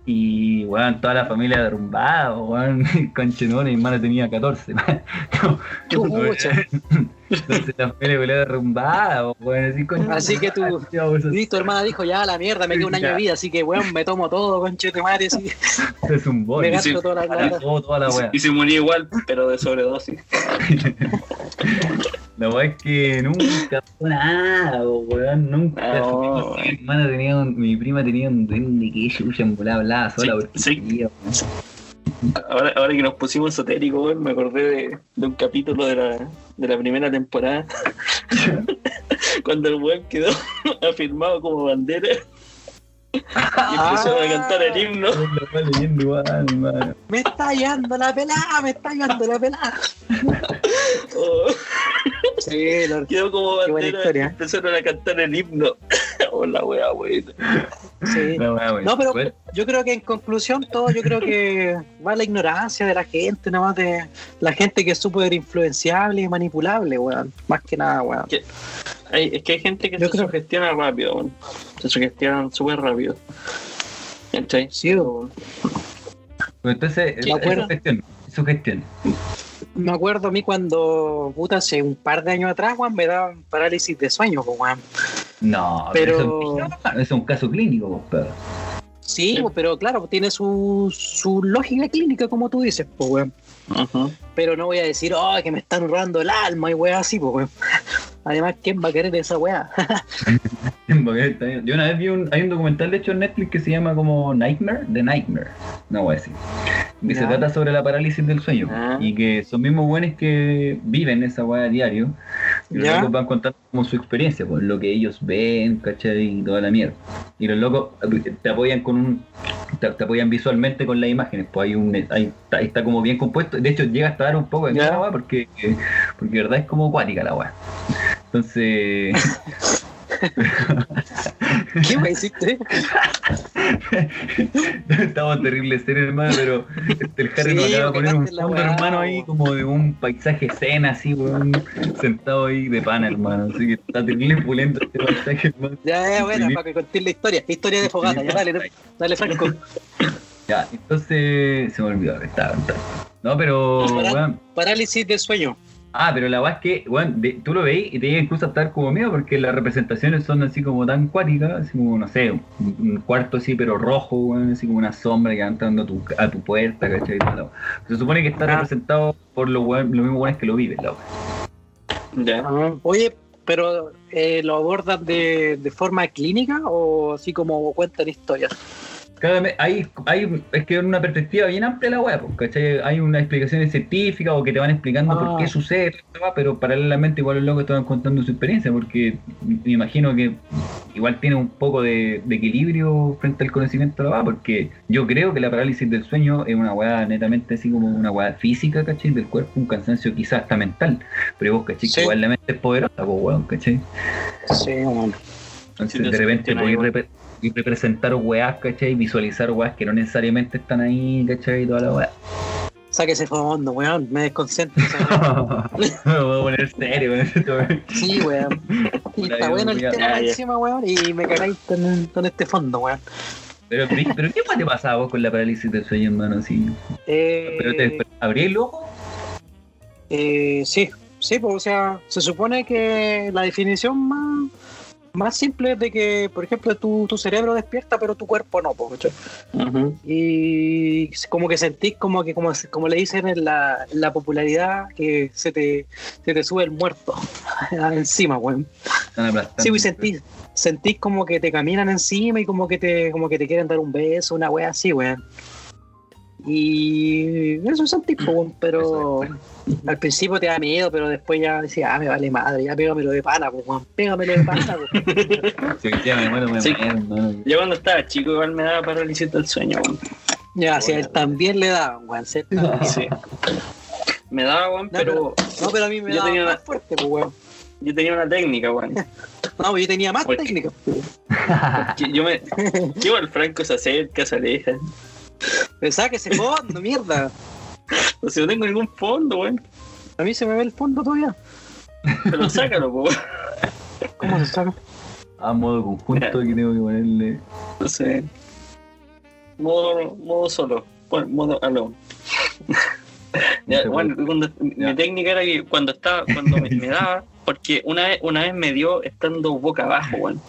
Y, weón, toda la familia derrumbada, weón. (laughs) Conchenón, mi hermano tenía 14. (laughs) No, la familia weón, derrumbada, weón. Así, con- Así que tú- Y tu hermana dijo, ya la mierda, me queda un año de vida, así que weón, me tomo todo, conchete madre, así, Es un boy. me gasto toda la toda la Y se-. Y se murió igual, pero de sobredosis. (laughs) La weá es que nunca pasó nada, weón. Nunca. No, mi, hermana tenía un- mi prima tenía un duende que en volada hablaba sola. Sí, porque sí. weón. Ahora, ahora que nos pusimos esotéricos, me acordé de, de un capítulo de la, de la primera temporada. (laughs) (laughs) Cuando el weón quedó (laughs) afirmado como bandera y empezaron a cantar el himno. Igual, hermano. Me está llevando la pelada, me está llevando la pelada. Oh, Sí, lo- quedó como Qué buena bandera empezaron a cantar el himno. (laughs) Oh, la wea, sí. Weón. No, pero Bueno, yo creo que en conclusión todo, yo creo que va la ignorancia de la gente, nada más de la gente que es súper influenciable y manipulable, weón. Más que nada, weón. Hay- es que hay gente que Yo se creo- sugestiona rápido, weón. Se sugestionan súper rápido. ¿Cachai? Sí, weón. pues entonces, ¿De es acuerdo? sugestión. es Sugestión. Me acuerdo a mí cuando, puta, hace un par de años atrás, weón, me daban parálisis de sueño, pues, weón. No, Pero- eso es un caso clínico, pues, pero. Sí, pues, pero claro, tiene su, su lógica clínica, como tú dices, pues, weón. Pero no voy a decir, oh, que me están robando el alma y weá así, pues, weón. Además, ¿quién va a querer esa weá? (laughs) Porque. Yo una vez vi un, hay un documental de hecho en Netflix que se llama como Nightmare, The Nightmare, no voy a decir. Que se trata sobre la parálisis del sueño. Y que son mismos buenos que viven esa weá a diario. Y los locos van contando como su experiencia, pues lo que ellos ven, ¿cachai? Y toda la mierda. Y los locos eh, te apoyan con un. Te, te apoyan visualmente con las imágenes, pues hay un. Hay, está, está como bien compuesto. De hecho, llega hasta dar un poco de weá, porque, porque de verdad es como acuática la weá. Entonces. (laughs) ¿Qué weá hiciste? (laughs) Estamos terribles serios, hermano, pero este, el Harry Sí, nos acaba de poner un fondo, hermano, ahí como de un paisaje escena, así, weón, sentado ahí de pana, hermano. Así que está terrible pulento este paisaje, hermano. Ya, ya, bueno, para que contéis la historia. Historia de fogata, ya, dale, dale, Franco. Ya, entonces se me olvidó estaba. No, pero, Pará- weón. Parálisis del sueño. Ah, pero la weá es que, weón, de- tú lo veis y te llega incluso a estar como miedo porque las representaciones son así como tan cuáticas, así como, no sé, un, un cuarto así, pero rojo, weón, así como una sombra que va entrando a tu, a tu puerta, ¿cachai? Se supone que está Ah. representado por los los mismos weones que lo viven, la. Ya. Oye, pero eh, ¿lo abordan de, de forma clínica o así como cuentan historias? Cada vez hay, hay, es que en una perspectiva bien amplia la weá, pues, ¿cachai? Hay unas explicaciones científicas o que te van explicando Ah. por qué sucede, esta weá, pero paralelamente igual los locos estaban contando su experiencia, porque me imagino que igual tiene un poco de, de equilibrio frente al conocimiento de la weá, porque yo creo que la parálisis del sueño es una weá netamente así como una weá física, ¿cachai? Del cuerpo, un cansancio quizás hasta mental, pero vos, ¿cachai? Sí. Que igual la mente es poderosa, pues, weón, ¿cachai? Sí, bueno. Entonces, Sí, de repente podéis y representar weas, ¿cachai? Visualizar weas que no necesariamente están ahí, ¿cachai? Y toda la wea. Sáquese fondo, weón. Me desconcentro. (laughs) Me voy a poner serio esto, weón. Sí, weón. Y está bueno el tema ya. encima, weón. Y me cagáis con, con este fondo, weón. Pero, pero, ¿qué más te pasaba vos con la parálisis del sueño, hermano? Así, Eh, pero te abrí el ojo. eh, sí, sí, pues, o sea, se supone que la definición más, más simple es de que, por ejemplo, tu, tu cerebro despierta, pero tu cuerpo no, ¿cachai? Ujú. y como que sentís como que como, como le dicen en la, en la popularidad que se te, se te sube el muerto (laughs) encima, weón. Sí, pues sentís, sentís como que te caminan encima y como que te, como que te quieren dar un beso, una wea así, weón. Y eso sentís, weón, pero al principio te da miedo, pero después ya decís, ah, me vale madre, ya pégamelo de pana, pues, weón, pégamelo de pana, pues. Hoy día me muero, me Sí. muero. Yo cuando estaba chico igual me daba parálisis del sueño. Ya, si a él también le daban, weón, ¿sí? Sí. Me daba, weón, No, pero No, pero a mí me daba tenía más una- fuerte, pues, weón. yo tenía una técnica, weón. (laughs) No, yo tenía más Porque- técnica. Que Yo me. Llevo al Franco se acerca, se aleja. Pensaba que ese fondo, mierda. (laughs) No sé, no tengo ningún fondo, weón. A mí se me ve el fondo todavía. Pero (laughs) sácalo, weón. ¿Cómo se saca? A modo conjunto que tengo que ponerle. No sé. modo, modo solo, bueno, modo alone. (laughs) Ya, bueno, cuando- Ya. mi técnica era que cuando estaba, cuando me, me daba, porque una vez, una vez me dio estando boca abajo, bueno.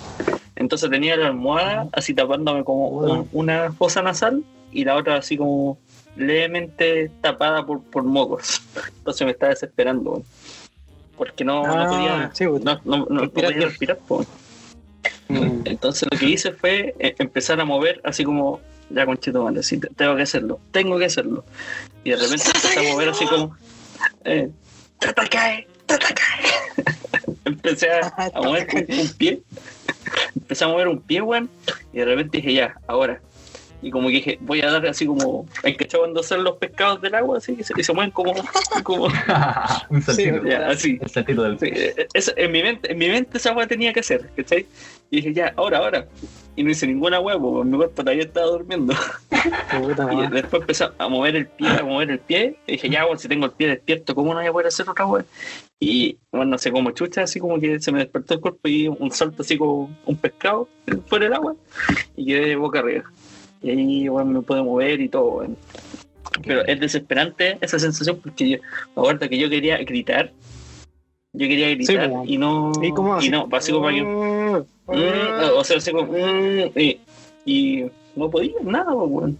Entonces tenía la almohada así tapándome como un- una fosa nasal y la otra así como levemente tapada por, por mocos. (laughs) Entonces me estaba desesperando. Porque no, no Ah, podía, sí, no, no, no- no Respirar podía respirar, pues. Mm. Entonces lo que hice fue eh, empezar a mover así como, ya conchito madre, sí, te- tengo que hacerlo, tengo que hacerlo. Y de repente (laughs) empecé a mover así como, eh, ¡Tata cae! ¡Tata cae! (laughs) empecé a, a mover un, un pie, empecé a mover un pie, weón, y de repente dije, ya, ahora. Y como que dije, voy a dar así como, ¿hay que cuando salen los pescados del agua? Así, y se, y se mueven como, (laughs) como (laughs) un saltito. ya, así. El saltito del Sí, eh, eso- en, mi mente, en mi mente esa weá tenía que hacer, ¿cachai? Y dije, ya, ahora, ahora. Y no hice ninguna weá, porque mi cuerpo todavía estaba durmiendo. (laughs) Puta Y después empecé a mover el pie, a mover el pie. Y dije, ya, bueno, si tengo el pie despierto, ¿cómo no voy a poder hacer otra weá? Y bueno, no sé, como chucha, así como que se me despertó el cuerpo y un salto así como un pescado fuera del agua. Y quedé boca arriba. Y ahí, bueno, me pude mover y todo. Pero es desesperante esa sensación porque yo, me acuerdo que yo quería gritar. Yo quería gritar y no. ¿Y cómo no, así como que. mm, o sea, así como. mm, y, y no podía, nada, pues, weón.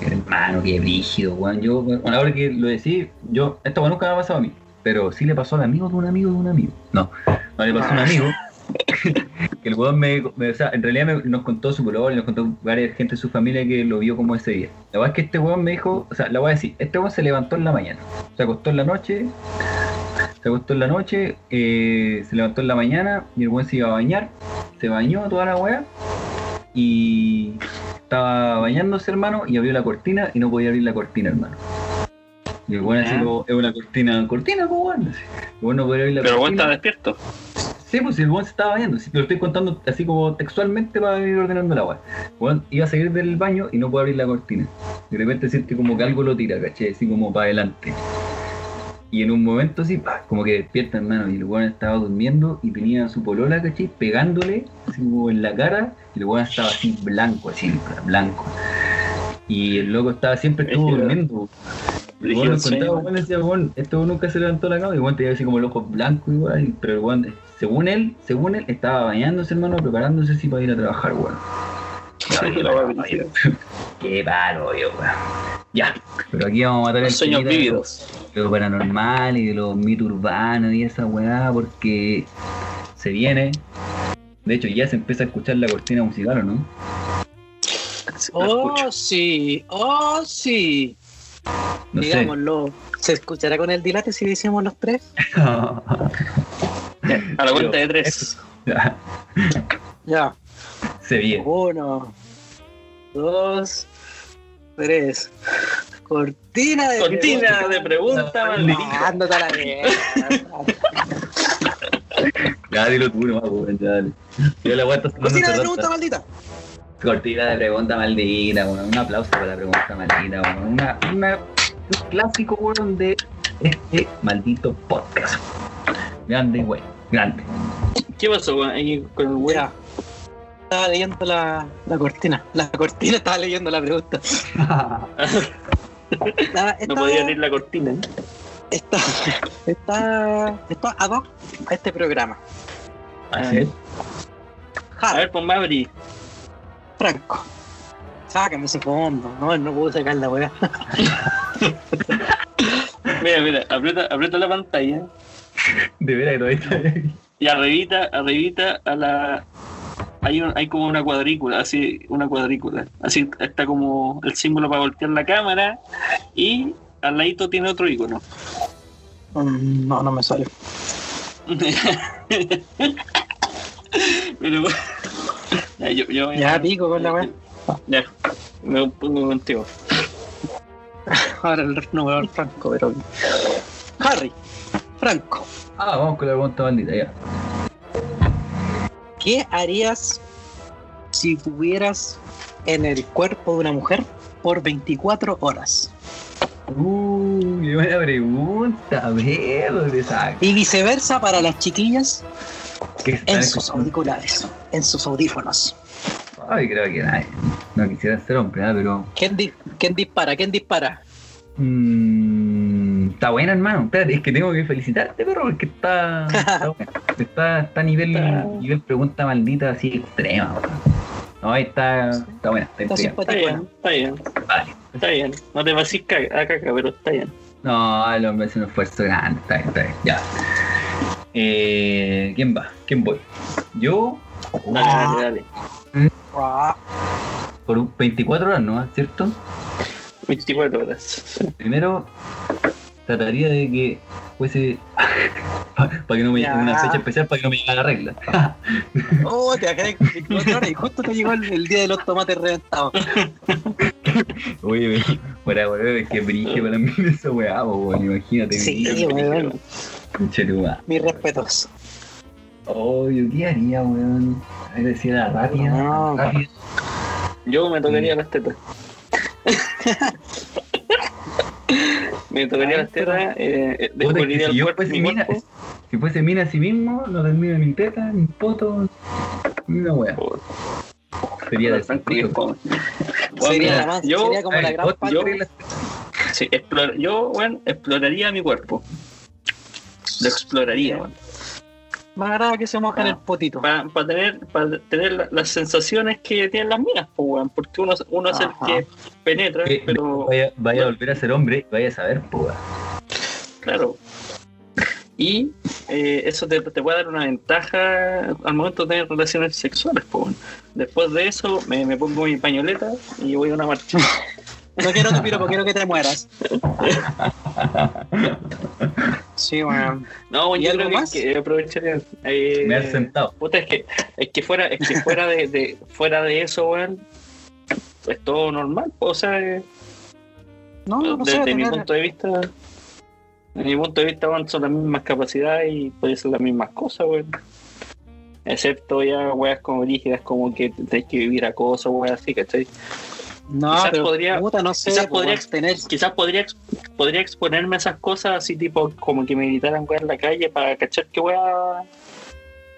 Hermano, qué brígido, weón. Yo, bueno, ahora que lo decís, yo, esto nunca me ha pasado a mí, pero sí le pasó al amigo de un amigo de un amigo. No, no le pasó a un amigo. (laughs) (laughs) que el weón me, me- o sea, en realidad me- nos contó su color nos contó varias gente de su familia que lo vio como ese día. La verdad es que este weón me dijo, o sea, la voy a decir, este weón se levantó en la mañana, se acostó en la noche, se acostó en la noche, eh, se levantó en la mañana y el weón se iba a bañar, se bañó toda la weá y estaba bañándose, hermano, y abrió la cortina y no podía abrir la cortina, hermano. Y el weón así como, es una cortina, cortina, pues weón. El weón no podía abrir la Pero el weón cortina. está despierto. Sí, pues si el weón se estaba bañando, si te lo estoy contando así como textualmente para ir ordenando la agua. Weón iba a salir del baño y no puede abrir la cortina. De repente siente como que algo lo tira, ¿cachai? Así como para adelante. Y en un momento así, como que despierta, hermano, y el weón estaba durmiendo y tenía a su polola, ¿cachai? Pegándole, así como en la cara, y el weón estaba así blanco, así, blanco. Y el loco estaba siempre estuvo durmiendo. El el nos contaba, weón, decía, weón, este nunca se levantó la cama y el weón tenía así como el ojo blanco igual, pero el weón, según él, según él, estaba bañándose, hermano, preparándose así para ir a trabajar, weón. Qué palo, yo, weón. Ya, pero aquí vamos a matar el Los sueños de lo paranormal y de los mitos urbanos y esa weá, porque se viene. De hecho, ya se empieza a escuchar la cortina musical, ¿o no? Oh, escucho. sí, oh, sí. No sé. Digámoslo. ¿Se escuchará con el dilate si decimos los tres? (laughs) (laughs) A la cuenta de tres. Ya, (laughs) Ya. se viene. Uno, dos, tres. Cortina de Cortina de pregunta maldita. Ándate a la mierda. (laughs) Ya, dilo tú weón, ya dale. Yo la aguanto Cortina de pregunta maldita. Cortina de pregunta maldita, weón. Un aplauso para la pregunta maldita, weón. Una, una, un clásico, weón, de este maldito podcast. Grande, weón. Grande. ¿Qué pasó con, ahí con el weón? Ya. Estaba leyendo la, la cortina. La cortina estaba leyendo la pregunta. (laughs) Estaba- No podía abrir la cortina. está, está, está ad hoc a este programa. Así es. A ver, pues me abrí. Franco. Sácame ese fondo. No, no puedo sacar la weá. (laughs) Mira, mira, aprieta, aprieta la pantalla. De veras que todavía está ahí. Y arribita, arribita a la. Hay, un- hay como una cuadrícula, así, una cuadrícula. Así está como el símbolo para voltear la cámara. Y al ladito tiene otro icono. Mm, No, no me sale. (laughs) Pero ya, yo, yo- Ya pico con la weá. Ya, me pongo contigo. (laughs) Ahora el nuevo Franco, pero. Harry, Franco, Ah, vamos con la pregunta maldita, ya. ¿qué harías si estuvieras en el cuerpo de una mujer por 24 horas? Uh, qué buena pregunta, veo de esa. Y viceversa para las chiquillas ¿Qué están en sus auriculares, en sus audífonos. Ay, creo que nadie. No quisiera ser hombre, ¿ah? pero. ¿Quién, di- quién dispara? ¿Quién dispara? Mm, está buena, hermano. Espérate, es que tengo que felicitarte, perro, porque está. Está, (laughs) buena. está, está a nivel, Está- nivel pregunta maldita así extrema, weón. No, está, está buena, está Está bien, está bien, Vale. está bien. No te vas a caca, a caca, pero está bien. No, el hombre hace un esfuerzo grande. Está bien, está bien. Ya. Eh, ¿Quién va? ¿Quién voy? Yo. Dale, dale, dale. Ah, Por un 24 horas, ¿no? ¿Cierto? 24 horas. Primero, trataría de que fuese. (laughs) para que no me Ya. una fecha especial para que no me llegue la regla. (laughs) Oh, te bajé 24 horas y justo te llegó el, el día de los tomates reventados. (laughs) Oye, fuera, weón, es que brillo para mí esa weá, weón. Imagínate. Sí, weón. Mis respetos. Oh, yo qué haría, weón. A ver, la rápida. No. rápida. Yo me tocaría las tetas. Me tocaría las tetas, eh, eh, descubriría si el yo cuerpo, fuese mi mina, cuerpo. si fuese mina a sí mismo, no tendría ni teta, ni poto, ni una wea. Sería de Bueno, sería, la más, yo, sería como la gran pata. yo- sí, explor- yo, bueno, exploraría mi cuerpo. Lo exploraría, weón. Me agrada que se moja en el potito. Para tener, para tener la- las sensaciones que tienen las minas, pues, weón. Porque uno, uno es el que penetra, Que pero vaya, vaya a volver a ser hombre y vaya a saber, weón. Claro. Y eh, eso te, te puede dar una ventaja al momento de tener relaciones sexuales. weón. Después de eso me, me pongo mi pañoleta y voy a una marcha. (laughs) No quiero tu piropo, quiero que te mueras. Sí, weón. No, ¿Y yo algo creo que, más? que aprovecharía. eh, Me has sentado. puta, es que, es que fuera, es que fuera de, de- fuera de eso, weón, es todo normal. O sea, eh, No, no desde sé, mi tener- punto de vista, desde mi punto de vista, weón, son las mismas capacidades y pueden ser las mismas cosas, weón. Excepto ya weas como rígidas, como que tenés que vivir a cosas, weas así, ¿cachai? No, Quizás pero podría- puta, no sé, quizás pues, podría tener... Quizás podría, podría exponerme a esas cosas así, tipo, como que me gritaran weas en la calle para cachar qué wea,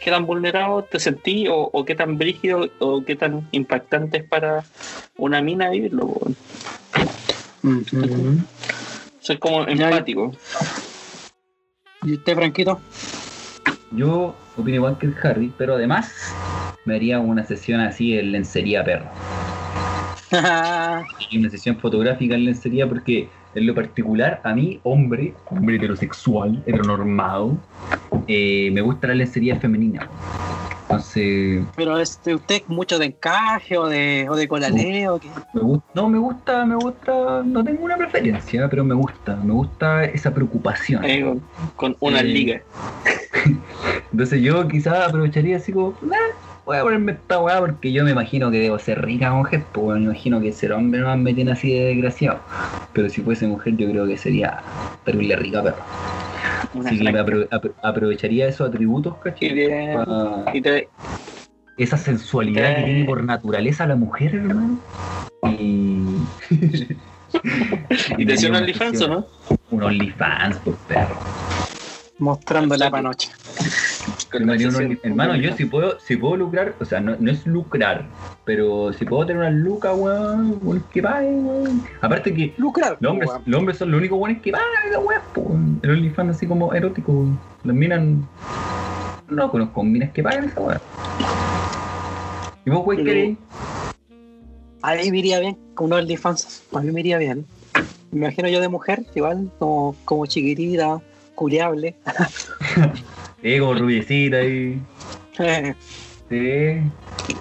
qué tan vulnerado te sentí o, o qué tan brígido o qué tan impactante es para una mina vivirlo. Ujú. Soy como empático. ¿Y usted, Franquito? Yo opino igual que el Harry, pero además me haría una sesión así en lencería perro. (laughs) Y una sesión fotográfica en lencería porque en lo particular a mí, hombre, hombre heterosexual, heteronormado, eh, me gusta la lencería femenina. Entonces, pero este, usted mucho de encaje o de, o de colaleo. me no me gusta, me gusta, no tengo una preferencia, pero me gusta, me gusta esa preocupación. eh, con, con una Eh, liga. (laughs) Entonces yo quizás aprovecharía así como, "Nah, voy a ponerme esta weá porque yo me imagino que debo ser rica mujer, pues bueno, me imagino que ser hombre no me tiene así de desgraciado. Pero si fuese mujer yo creo que sería terrible rica perro. Así que me franca. apro- apro- aprovecharía esos atributos, Y ¿cachai? y te- esa sensualidad que Eh. tiene por naturaleza la mujer, hermano. Y... (laughs) y te hicieron una OnlyFans, ¿o no? Un OnlyFans, pues perro. Mostrando la panocha. Hermano, yo si puedo, si puedo lucrar, o sea, no, no es lucrar, pero si puedo tener una luca, weón, que paguen, weón. Aparte que Lucrar. los hombres, los hombres son los únicos weones que pagan esa weón. El OnlyFans así como erótico, weón. Las minas, no conozco minas que pagan esa weón. ¿Y vos, weón, queréis? A mí me iría bien con un OnlyFans. A mí me iría bien. Me imagino yo de mujer, igual, como, como chiquitita, culiable. (laughs) Sí, como rubiecita y... Sí.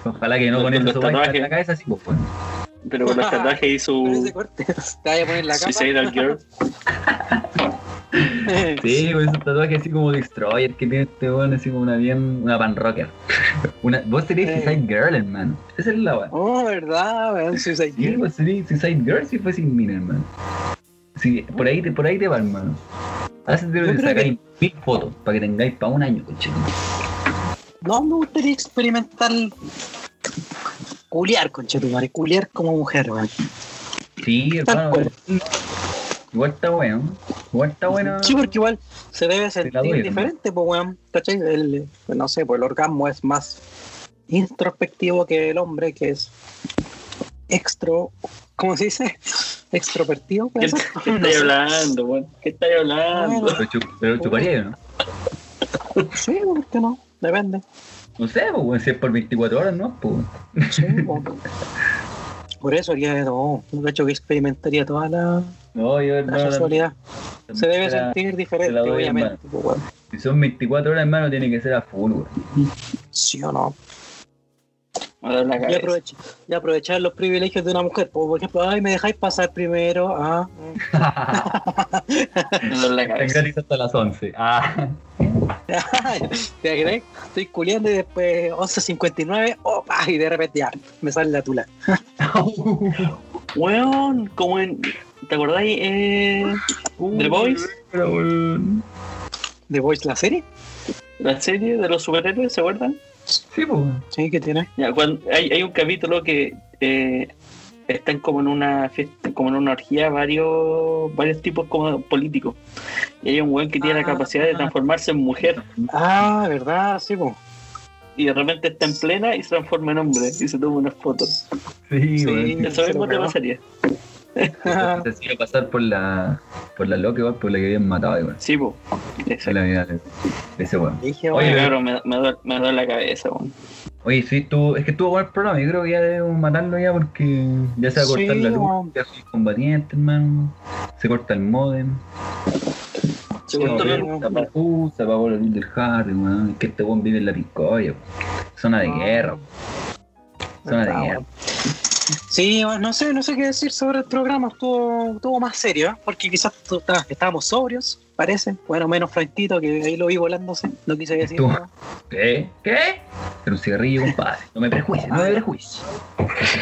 Ojalá que no Con con los eso sopa en la cabeza, así, pues, weón. Pero con los tatuajes y Con su corte. Te vaya a poner la capa. Suicidal Girl. (laughs) Sí, con esos tatuajes así como Destroyer que tiene este weón, así como una bien, una pan rocker. (laughs) Una, vos serías Eh. Suicide Girl, hermano. Esa es la weón. Oh, verdad, weón. Suicide Sí, Girl. vos serías Suicide Girl si fuese mina, hermano. Sí, por ahí te, por ahí te va, hermano. Ahora se te Yo creo sacáis mil fotos para que tengáis para un año, coche. No, me gustaría experimentar. Culiar, conchetumare. Culiar como mujer, weón. Sí, hermano. Igual está bueno. Igual está bueno. Sí, porque igual se debe sentir diferente, pues, weón. ¿Cachai? El, no sé, pues el orgasmo es más introspectivo que el hombre, que es extro, ¿cómo se dice? Extrovertido, ¿Qué, (laughs) qué No estáis hablando? ¿Qué estáis hablando? Bueno. Pero, chu- pero chuparía, ¿no? Sí, ¿por qué no? Depende. No sé, pues, si es por 24 horas, ¿no? Pues, Sí, po. Por eso haría de todo. Un hecho que experimentaría toda la, no, yo, la sexualidad. también Se debe la- sentir te diferente, obviamente. weón. Si son 24 horas, hermano, tiene que ser a full, weón. Sí o no. La Y, aprovechar los privilegios de una mujer. po, Por ejemplo, ay, me dejáis pasar primero. Ah, (laughs) la (laughs) cabeza. hasta las 11. Ah, ¿Te crees? Estoy culiando y después 11.59, opa, y de repente ya, me sale la tula. (laughs) Weón, como en. ¿Te acordáis? Eh, The pero, weón. ¿The Voice la serie? la serie de los superhéroes, ¿se acuerdan? Sí, pues. Sí, que tiene. Ya, cuando, hay, hay un capítulo que eh, están como en una fiesta, como en una orgía varios varios tipos como políticos. Y hay un weón que tiene la Ah. capacidad de transformarse en mujer. Ah, ¿verdad? Sí, pues. Y de repente está en plena y se transforma en hombre y se toma unas fotos. Sí, Sí. weón. Eso mismo te pasaría. Se (laughs) hacía pasar por la, por la loca, igual, por la que habían matado, igual. Sí, po. Esa es Exacto. la vida de, de ese weón. Dije, Oye, cabrón, me, me, duele, me duele la cabeza, weón. Oye, sí, tú, es que estuvo bueno el programa. Yo creo que ya debemos matarlo ya porque ya se va a cortar Sí, la luz. weón. Ya soy combatiente, hermano. Se corta el modem. Se cortó la luz. Se apagó, la luz del Harry, weón. Es que este weón vive en la piscoya, weón. Zona de guerra, weón. Zona de verdad, guerra. Sí, no sé, no sé qué decir sobre el programa, estuvo, estuvo más serio, ¿eh? porque quizás estábamos sobrios, parece, bueno, menos Franquito, que ahí lo vi volándose, no quise decir nada. ¿Qué? ¿Qué? Era un cigarrillo, compadre. No me prejuicies, no me prejuicies.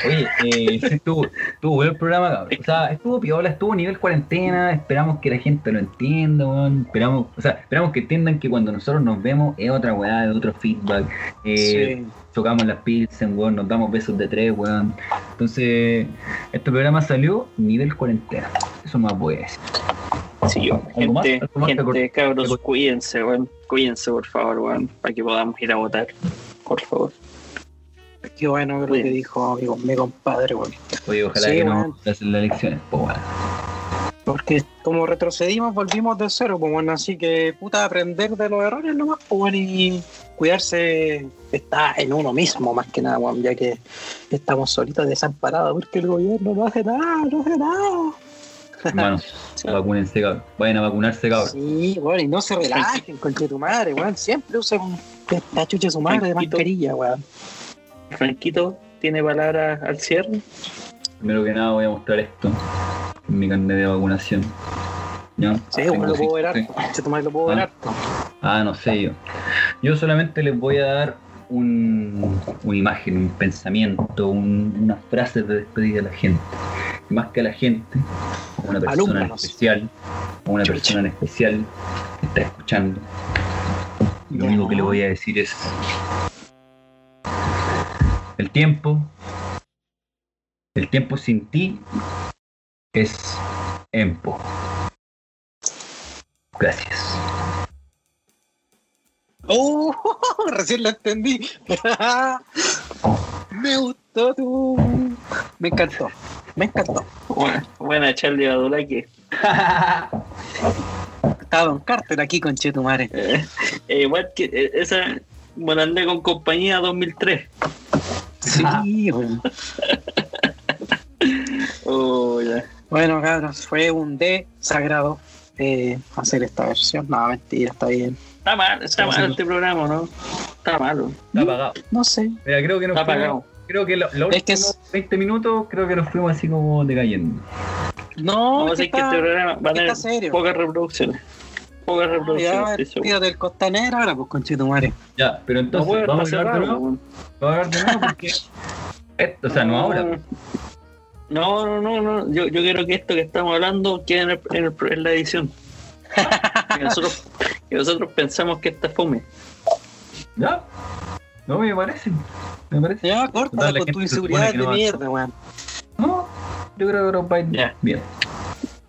Oye, eh, sí, estuvo, estuvo bueno el programa, cabrón. O sea, estuvo piola, estuvo nivel cuarentena. Esperamos que la gente lo entienda, weón. Esperamos, o sea, esperamos que entiendan que cuando nosotros nos vemos es otra weá, es otro feedback. Eh, Sí. Tocamos las pilsen, weón, nos damos besos de tres, weón. Entonces, este programa salió nivel cuarentena. Eso más voy a decir. Sí, yo. ¿Algo más? Gente, ¿Algo más? gente, cabros, cuídense, weón. Cuídense, por favor, weón, para que podamos ir a votar. Por favor. Qué bueno lo que dijo mi, mi compadre, weón. Oye, ojalá Sí, que weón. no hacen las elecciones, pues weón. Porque como retrocedimos, volvimos de cero, pues bueno, así que puta aprender de los errores nomás, pues bueno, y cuidarse está en uno mismo más que nada, weón, ya que estamos solitos desamparados porque el gobierno no hace nada, no hace nada. Hermanos, (laughs) vacúnense, cabrón. Vayan a vacunarse, cabrón. Sí, bueno, y no se relajen con tu madre, weón, siempre usen esta chucha de su madre de Tranquilo. mascarilla, weón. Franquito, ¿tiene palabras al cierre? Primero que nada voy a mostrar esto. Mi carnet de vacunación. ¿Ya? Sí, weón, lo puedo ver sí. harto, conche lo puedo ver Ah. harto. Ah, no sé yo. Yo solamente les voy a dar un, una imagen, un pensamiento, un- unas frases de despedida a la gente. Y más que a la gente, a una persona en especial, a una Chucha. persona en especial que está escuchando. Lo Ya. único que le voy a decir es el tiempo, el tiempo sin ti es empo. Gracias. ¡Oh! (laughs) Recién lo entendí. (laughs) Me gustó tu. Me encantó. Me encantó. Buena, buena Charlie Badulaque. (laughs) Estaba Don Carter aquí con Chetumare. Eh, eh, igual que eh, esa. Bueno, andé con compañía 2003. Sí, weón. Oh, ya. Bueno, cabros, fue un D sagrado eh, hacer esta versión. No, mentira, está bien. Está mal, está mal este programa, ¿no? Está malo. Está apagado. No sé. Mira, creo que nos Está fuimos- apagado. Creo que lo- los que últimos es- 20 minutos creo que nos fuimos así como decayendo. No, Vamos a es que decir que está- este programa va a tener serio. pocas reproducciones. Pocas Ya, reproducciones, estoy seguro. tírate el costanera ahora, pues con Chetumare. Ya, pero No entonces puedo vamos a hablar de nuevo. weón. Vamos a hablar de nuevo porque. esto, o sea, no ahora. No, no, no, no. Yo, yo quiero que esto que estamos hablando quede en, el- en el- en la edición. (laughs) que, nosotros, que nosotros pensamos que esta fome. Ya. No me parece. Me parece. Ya, Total, la con gente tu inseguridad de no mierda, weón. No, yo creo que nos va a ir Ya. bien.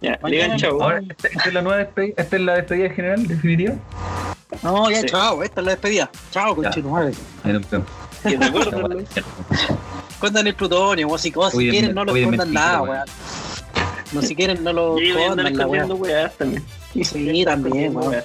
Ya, Mañana digan chau. Ahora, esta, esta es la nueva despedida. Esta es la despedida general, definitiva. No, ya, Sí. chao, esta es la despedida. Chao, con Ya. Chetumare. Ahí nos vemos. Recuérdenlo. Escondan el plutonio, o si, o si quieren no lo escondan nada, weón. weón. No, si quieren no lo escondan la Sí, también, weón.